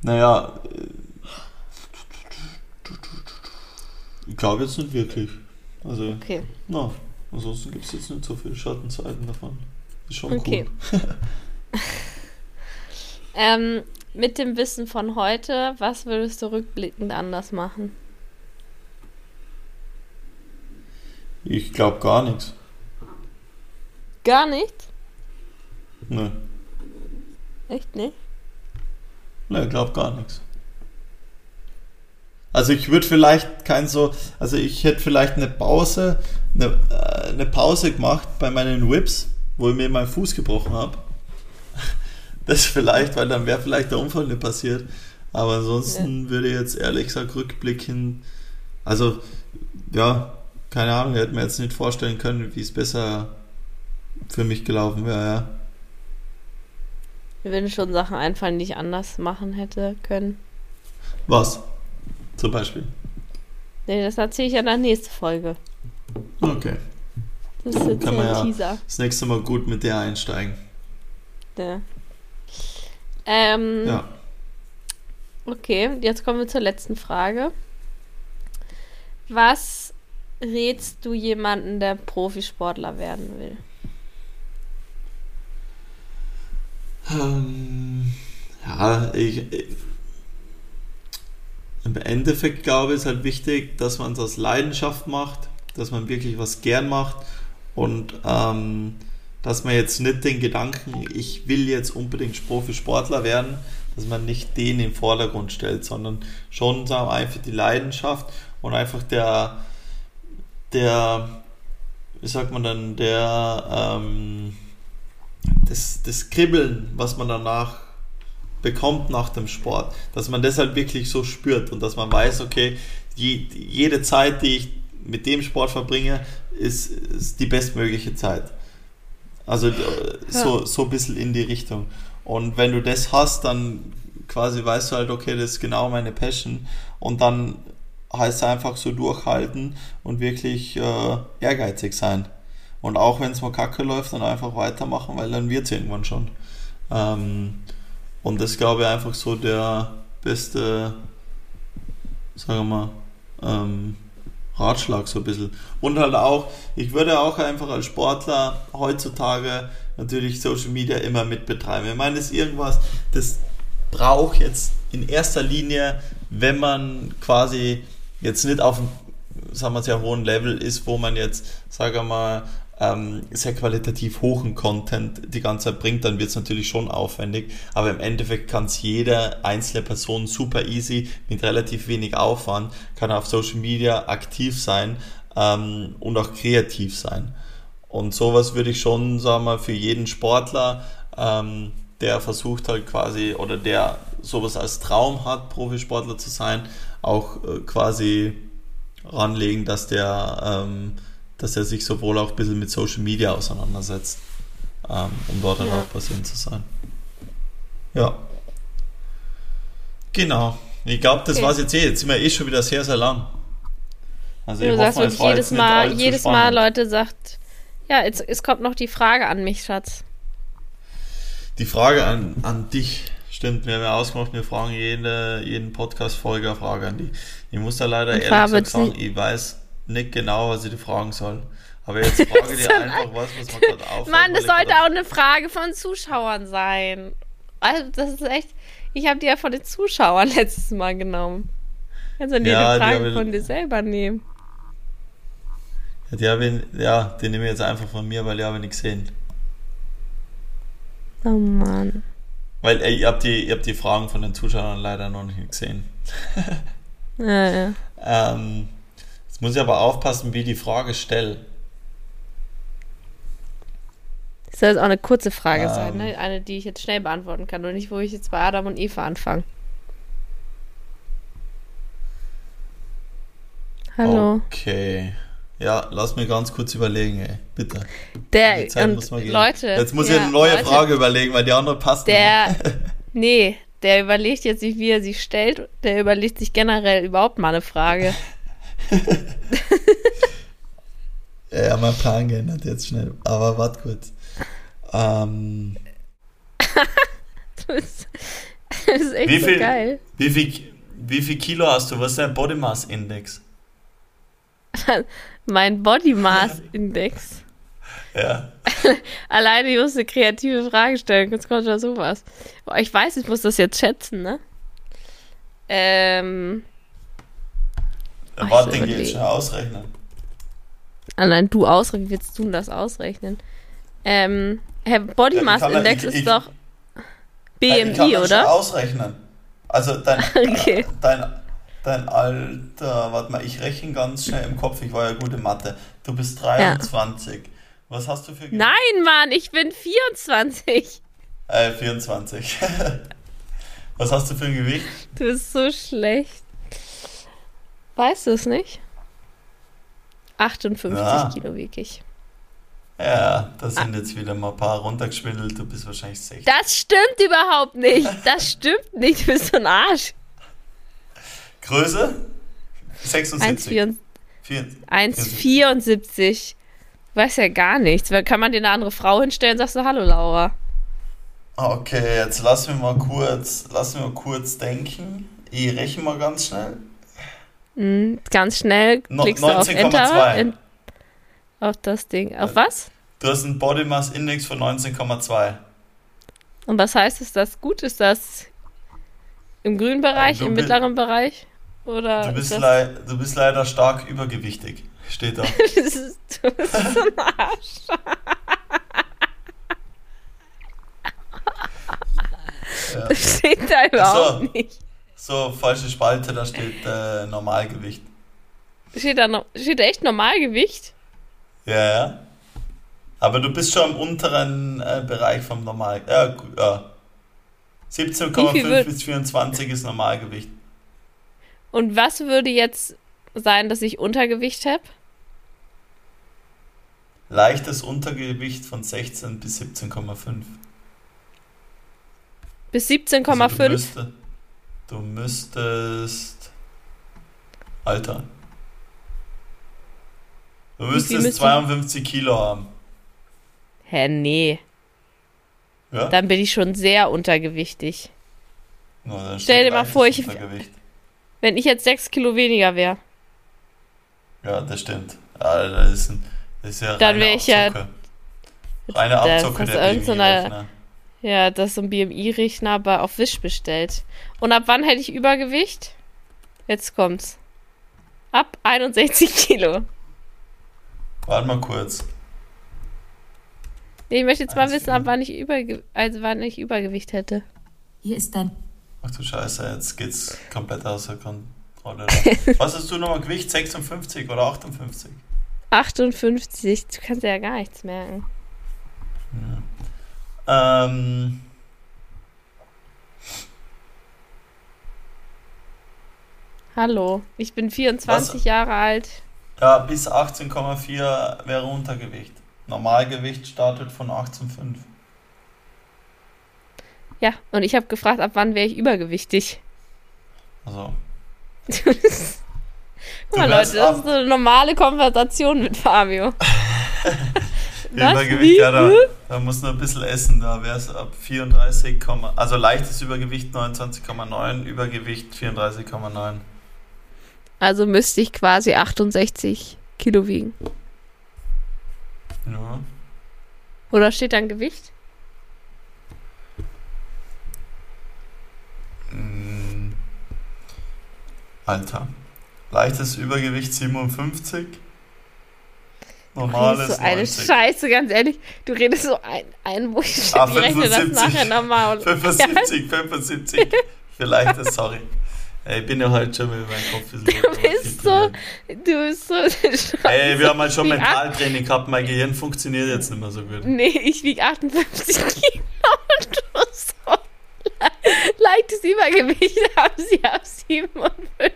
Naja, äh, ich glaube jetzt nicht wirklich. Also, Okay. na, ansonsten gibt es jetzt nicht so viele Schattenseiten davon. Ist schon Okay. cool. Ähm, mit dem Wissen von heute, was würdest du rückblickend anders machen? Ich glaube gar nichts. Gar nichts? Nö. Echt nicht? Ne, glaub gar nichts. Also ich würde vielleicht kein so, also ich hätte vielleicht eine Pause, eine, äh, eine Pause gemacht bei meinen Whips, wo ich mir meinen Fuß gebrochen habe. Das vielleicht, weil dann wäre vielleicht der Unfall nicht passiert. Aber ansonsten ja. würde ich jetzt ehrlich gesagt rückblicken, also ja, keine Ahnung, hätte mir jetzt nicht vorstellen können, wie es besser für mich gelaufen wäre, ja. Mir würden schon Sachen einfallen, die ich anders machen hätte können. Was? Zum Beispiel? Nee, das erzähle ich ja in der nächsten Folge. Okay. Das ist jetzt Kann man ja Teaser. das nächste Mal gut mit der einsteigen. Ja. Ähm, Ja. Okay, jetzt kommen wir zur letzten Frage. Was rätst du jemanden, der Profisportler werden will? Ähm, ja, ich, ich, im Endeffekt glaube ich, ist halt wichtig, dass man es aus Leidenschaft macht, dass man wirklich was gern macht und ähm, dass man jetzt nicht den Gedanken, ich will jetzt unbedingt Profisportler werden, dass man nicht den den Vordergrund stellt, sondern schon einfach die Leidenschaft und einfach der, der, wie sagt man dann, der, ähm, das, das Kribbeln, was man danach bekommt nach dem Sport, dass man das halt wirklich so spürt und dass man weiß, okay, je, jede Zeit, die ich mit dem Sport verbringe, ist, ist die bestmögliche Zeit. Also äh, so, so ein bisschen in die Richtung. Und wenn du das hast, dann quasi weißt du halt, okay, das ist genau meine Passion. Und dann heißt es einfach so durchhalten und wirklich äh, ehrgeizig sein. Und auch wenn es mal kacke läuft, dann einfach weitermachen, weil dann wird es irgendwann schon. Ähm, und das glaube ich einfach so der beste, sagen wir mal, ähm, Ratschlag so ein bisschen. Und halt auch, ich würde auch einfach als Sportler heutzutage natürlich Social Media immer mit betreiben. Ich meine, das ist irgendwas, das braucht jetzt in erster Linie, wenn man quasi jetzt nicht auf einem, sagen wir, sehr hohen Level ist, wo man jetzt, sagen wir mal, ähm, sehr qualitativ hohen Content die ganze Zeit bringt, dann wird es natürlich schon aufwendig. Aber im Endeffekt kann es jede einzelne Person super easy mit relativ wenig Aufwand, kann auf Social Media aktiv sein ähm, und auch kreativ sein. Und sowas würde ich schon, sagen wir, für jeden Sportler, ähm, der versucht halt quasi oder der sowas als Traum hat, Profisportler zu sein, auch äh, quasi ranlegen, dass der ähm, dass er sich sowohl auch ein bisschen mit Social Media auseinandersetzt, ähm, um dort dann Ja. auch präsent zu sein. Ja. Genau. Ich glaube, das Okay. war's jetzt eh. Jetzt sind wir eh schon wieder sehr, sehr lang. Also Du ich sagst hoffe, es wirklich war jedes Mal, jedes Mal. Leute sagt, ja, jetzt, es kommt noch die Frage an mich, Schatz. Die Frage an, an dich, stimmt, wir haben ja ausgemacht, wir fragen jede, jeden Podcast-Folge eine Frage an dich. Ich muss da leider Und ehrlich sagen, ich weiß nicht genau, was ich dir fragen soll. Aber jetzt frage ich dir einfach was, was mir gerade auffällt. Mann, das ich sollte auch eine Frage von Zuschauern sein. Also, das ist echt. Ich habe die ja von den Zuschauern letztes Mal genommen. Kannst du dir Ja, eine die Frage von dir selber nehmen? Die habe ich, ja, die nehme ich jetzt einfach von mir, weil ich habe ihn nicht gesehen. Oh Mann. Weil ey, ich habe die, ich hab die Fragen von den Zuschauern leider noch nicht gesehen. Ja, ja. Ähm, jetzt muss ich aber aufpassen, wie ich die Frage stelle. Das soll jetzt auch eine kurze Frage Ähm. sein, ne? Eine, die ich jetzt schnell beantworten kann und nicht, wo ich jetzt bei Adam und Eva anfange. Hallo. Okay. Ja, lass mir ganz kurz überlegen, ey. Bitte. Der, Die Zeit und. Leute. Jetzt muss ja, ich eine neue Leute, Frage überlegen, weil die andere passt Der, nee, der überlegt jetzt nicht, wie er sie stellt. Der überlegt sich generell überhaupt mal eine Frage. Ja, mein Plan geändert jetzt schnell. Aber warte kurz. Ähm, Das ist, das ist echt Wie so viel- geil. wie, viel, wie viel Kilo hast du? Was ist dein Body Mass Index? Mein Body Mass Index. Ja. Alleine ich muss eine kreative Frage stellen. Jetzt kommt schon sowas. Boah, ich weiß, ich muss das jetzt schätzen, ne? Ähm. Ja, Ach, warte, ich überlege. schon ausrechnen. Ah nein, du ausrechnen, willst du das ausrechnen? Ähm, Herr Body Ja, Mass Index ich- ist ich- doch Ja, ich kann BMI, das schon oder? ausrechnen. Also dein, Okay. dein, dein Alter, warte mal, ich rechne ganz schnell im Kopf, ich war ja gut in Mathe. Du bist 23. Was hast du für Ge- Nein, Mann, ich bin 24. Äh, 24. Was hast du für ein Gewicht? Du bist so schlecht. Weißt du es nicht? 58 Ja. Kilo wiege ich. Ja, da Ah. sind jetzt wieder mal ein paar runtergeschwindelt, du bist wahrscheinlich 60. Das stimmt überhaupt nicht. Das stimmt nicht. Du bist so ein Arsch. Größe? 76. 1,74. Vier- 1,74. Weiß ja gar nichts. Weil Kann man dir eine andere Frau hinstellen, sagst du Hallo, Laura. Okay, jetzt lass mich mal kurz, lass mich mal kurz denken. Ich rechne mal ganz schnell. Mhm, ganz schnell No- klickst du auf 19,2. Enter. In, auf das Ding. Auf was? Du hast einen Body Mass Index von 19,2. Und was heißt, ist das gut? Ist das im grünen Bereich, im mittleren Bereich? Oder Du ist bist, du bist leider stark übergewichtig. Steht da. das ist, du bist ein Arsch. Ja. Das steht da überhaupt so. nicht. So, falsche Spalte, da steht äh, Normalgewicht. Steht da, noch, steht da echt Normalgewicht? Ja, ja. Aber du bist schon im unteren äh, Bereich vom Normal. Ja, gut, ja. Wie viel 17,5 wird- bis 24 ist Normalgewicht. Und was würde jetzt sein, dass ich Untergewicht habe? Leichtes Untergewicht von 16 bis 17,5. Bis Also 17,5? du, müsste, du müsstest. Alter. Du müsstest müsste- 52 Kilo haben. Hä, nee. Ja? Dann bin ich schon sehr untergewichtig. No, Stell dir mal vor, ich-. Wenn ich jetzt 6 Kilo weniger wäre. Ja, das stimmt. Ja, das ist, ein, das ist ja Dann reine wär ich ja-. Reine Abzocke der irgend so eine- BMI-Rechner. Ja, das ist so ein BMI-Rechner, aber auf Wish bestellt. Und ab wann hätte ich Übergewicht? Jetzt kommt's. Ab 61 Kilo. Warte mal kurz. Nee, ich möchte jetzt mal wissen, ab wann ich, Überge also wann ich Übergewicht hätte. Hier ist dein Ach du Scheiße, jetzt geht's komplett außer Kontrolle. Was hast du nochmal Gewicht? 56 oder 58? 58. Du kannst ja gar nichts merken. Ähm, Hallo, ich bin 24 Jahre alt. ja, bis 18,4 wäre Untergewicht. Normalgewicht startet von 18,5. Ja, und ich habe gefragt, ab wann wäre ich übergewichtig. Also, Guck mal, Leute, das ist so eine normale Konversation mit Fabio. Was? Übergewicht, Wie? ja, da, da muss nur ein bisschen essen. Da wäre es ab 34, also leichtes Übergewicht 29,9, Übergewicht 34,9. Also müsste ich quasi 68 Kilo wiegen. Ja. Oder steht dann Gewicht? Mm. Alter. Leichtes Übergewicht 57. Du Normales redest so eine 90. Scheiße, ganz ehrlich. Du redest so ein, ein wo ich, Ah, rechne das 75. nachher nochmal. 75, 75. Vielleicht ist, sorry. Ich bin ja heute schon mit meinem Kopf Du bist so, du bist so. Ey, wir haben halt schon Mentaltraining gehabt, mein Gehirn funktioniert jetzt nicht mehr so gut. Nee, ich wiege 58 Kilo und du so leichtes Übergewicht haben sie ab 57.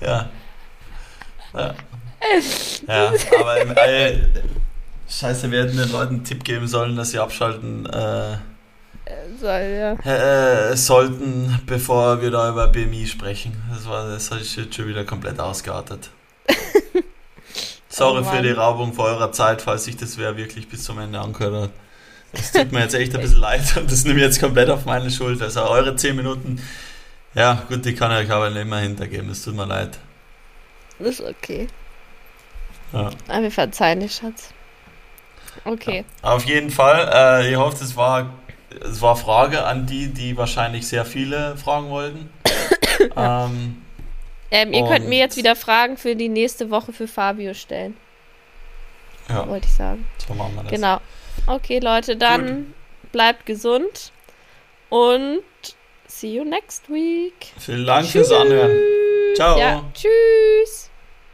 Ja. Ja, ja aber im, ey, Scheiße, wir hätten den Leuten einen Tipp geben sollen, dass sie abschalten äh, Soll, ja. äh, sollten, bevor wir da über BMI sprechen. Das war das ist jetzt schon wieder komplett ausgeartet. Sorry Oh für die Raubung vor eurer Zeit, falls sich das wer wirklich bis zum Ende angehört hat. Es tut mir jetzt echt ein bisschen leid und das nehme ich jetzt komplett auf meine Schuld. Also eure 10 Minuten, ja gut, die kann ich euch aber nicht mehr hintergeben, es tut mir leid. Das ist okay. Ja. Aber wir verzeihen dir, Schatz. Okay. Auf jeden Fall. Äh, ich hoffe, es war, es war Frage an die, die wahrscheinlich sehr viele fragen wollten. ähm, Ähm, ihr könnt mir jetzt wieder Fragen für die nächste Woche für Fabio stellen, ja, wollte ich sagen. so machen wir das. Genau. Okay, Leute, dann bleibt gesund und see you next week. Vielen Dank fürs Anhören. Ciao. Ja, tschüss.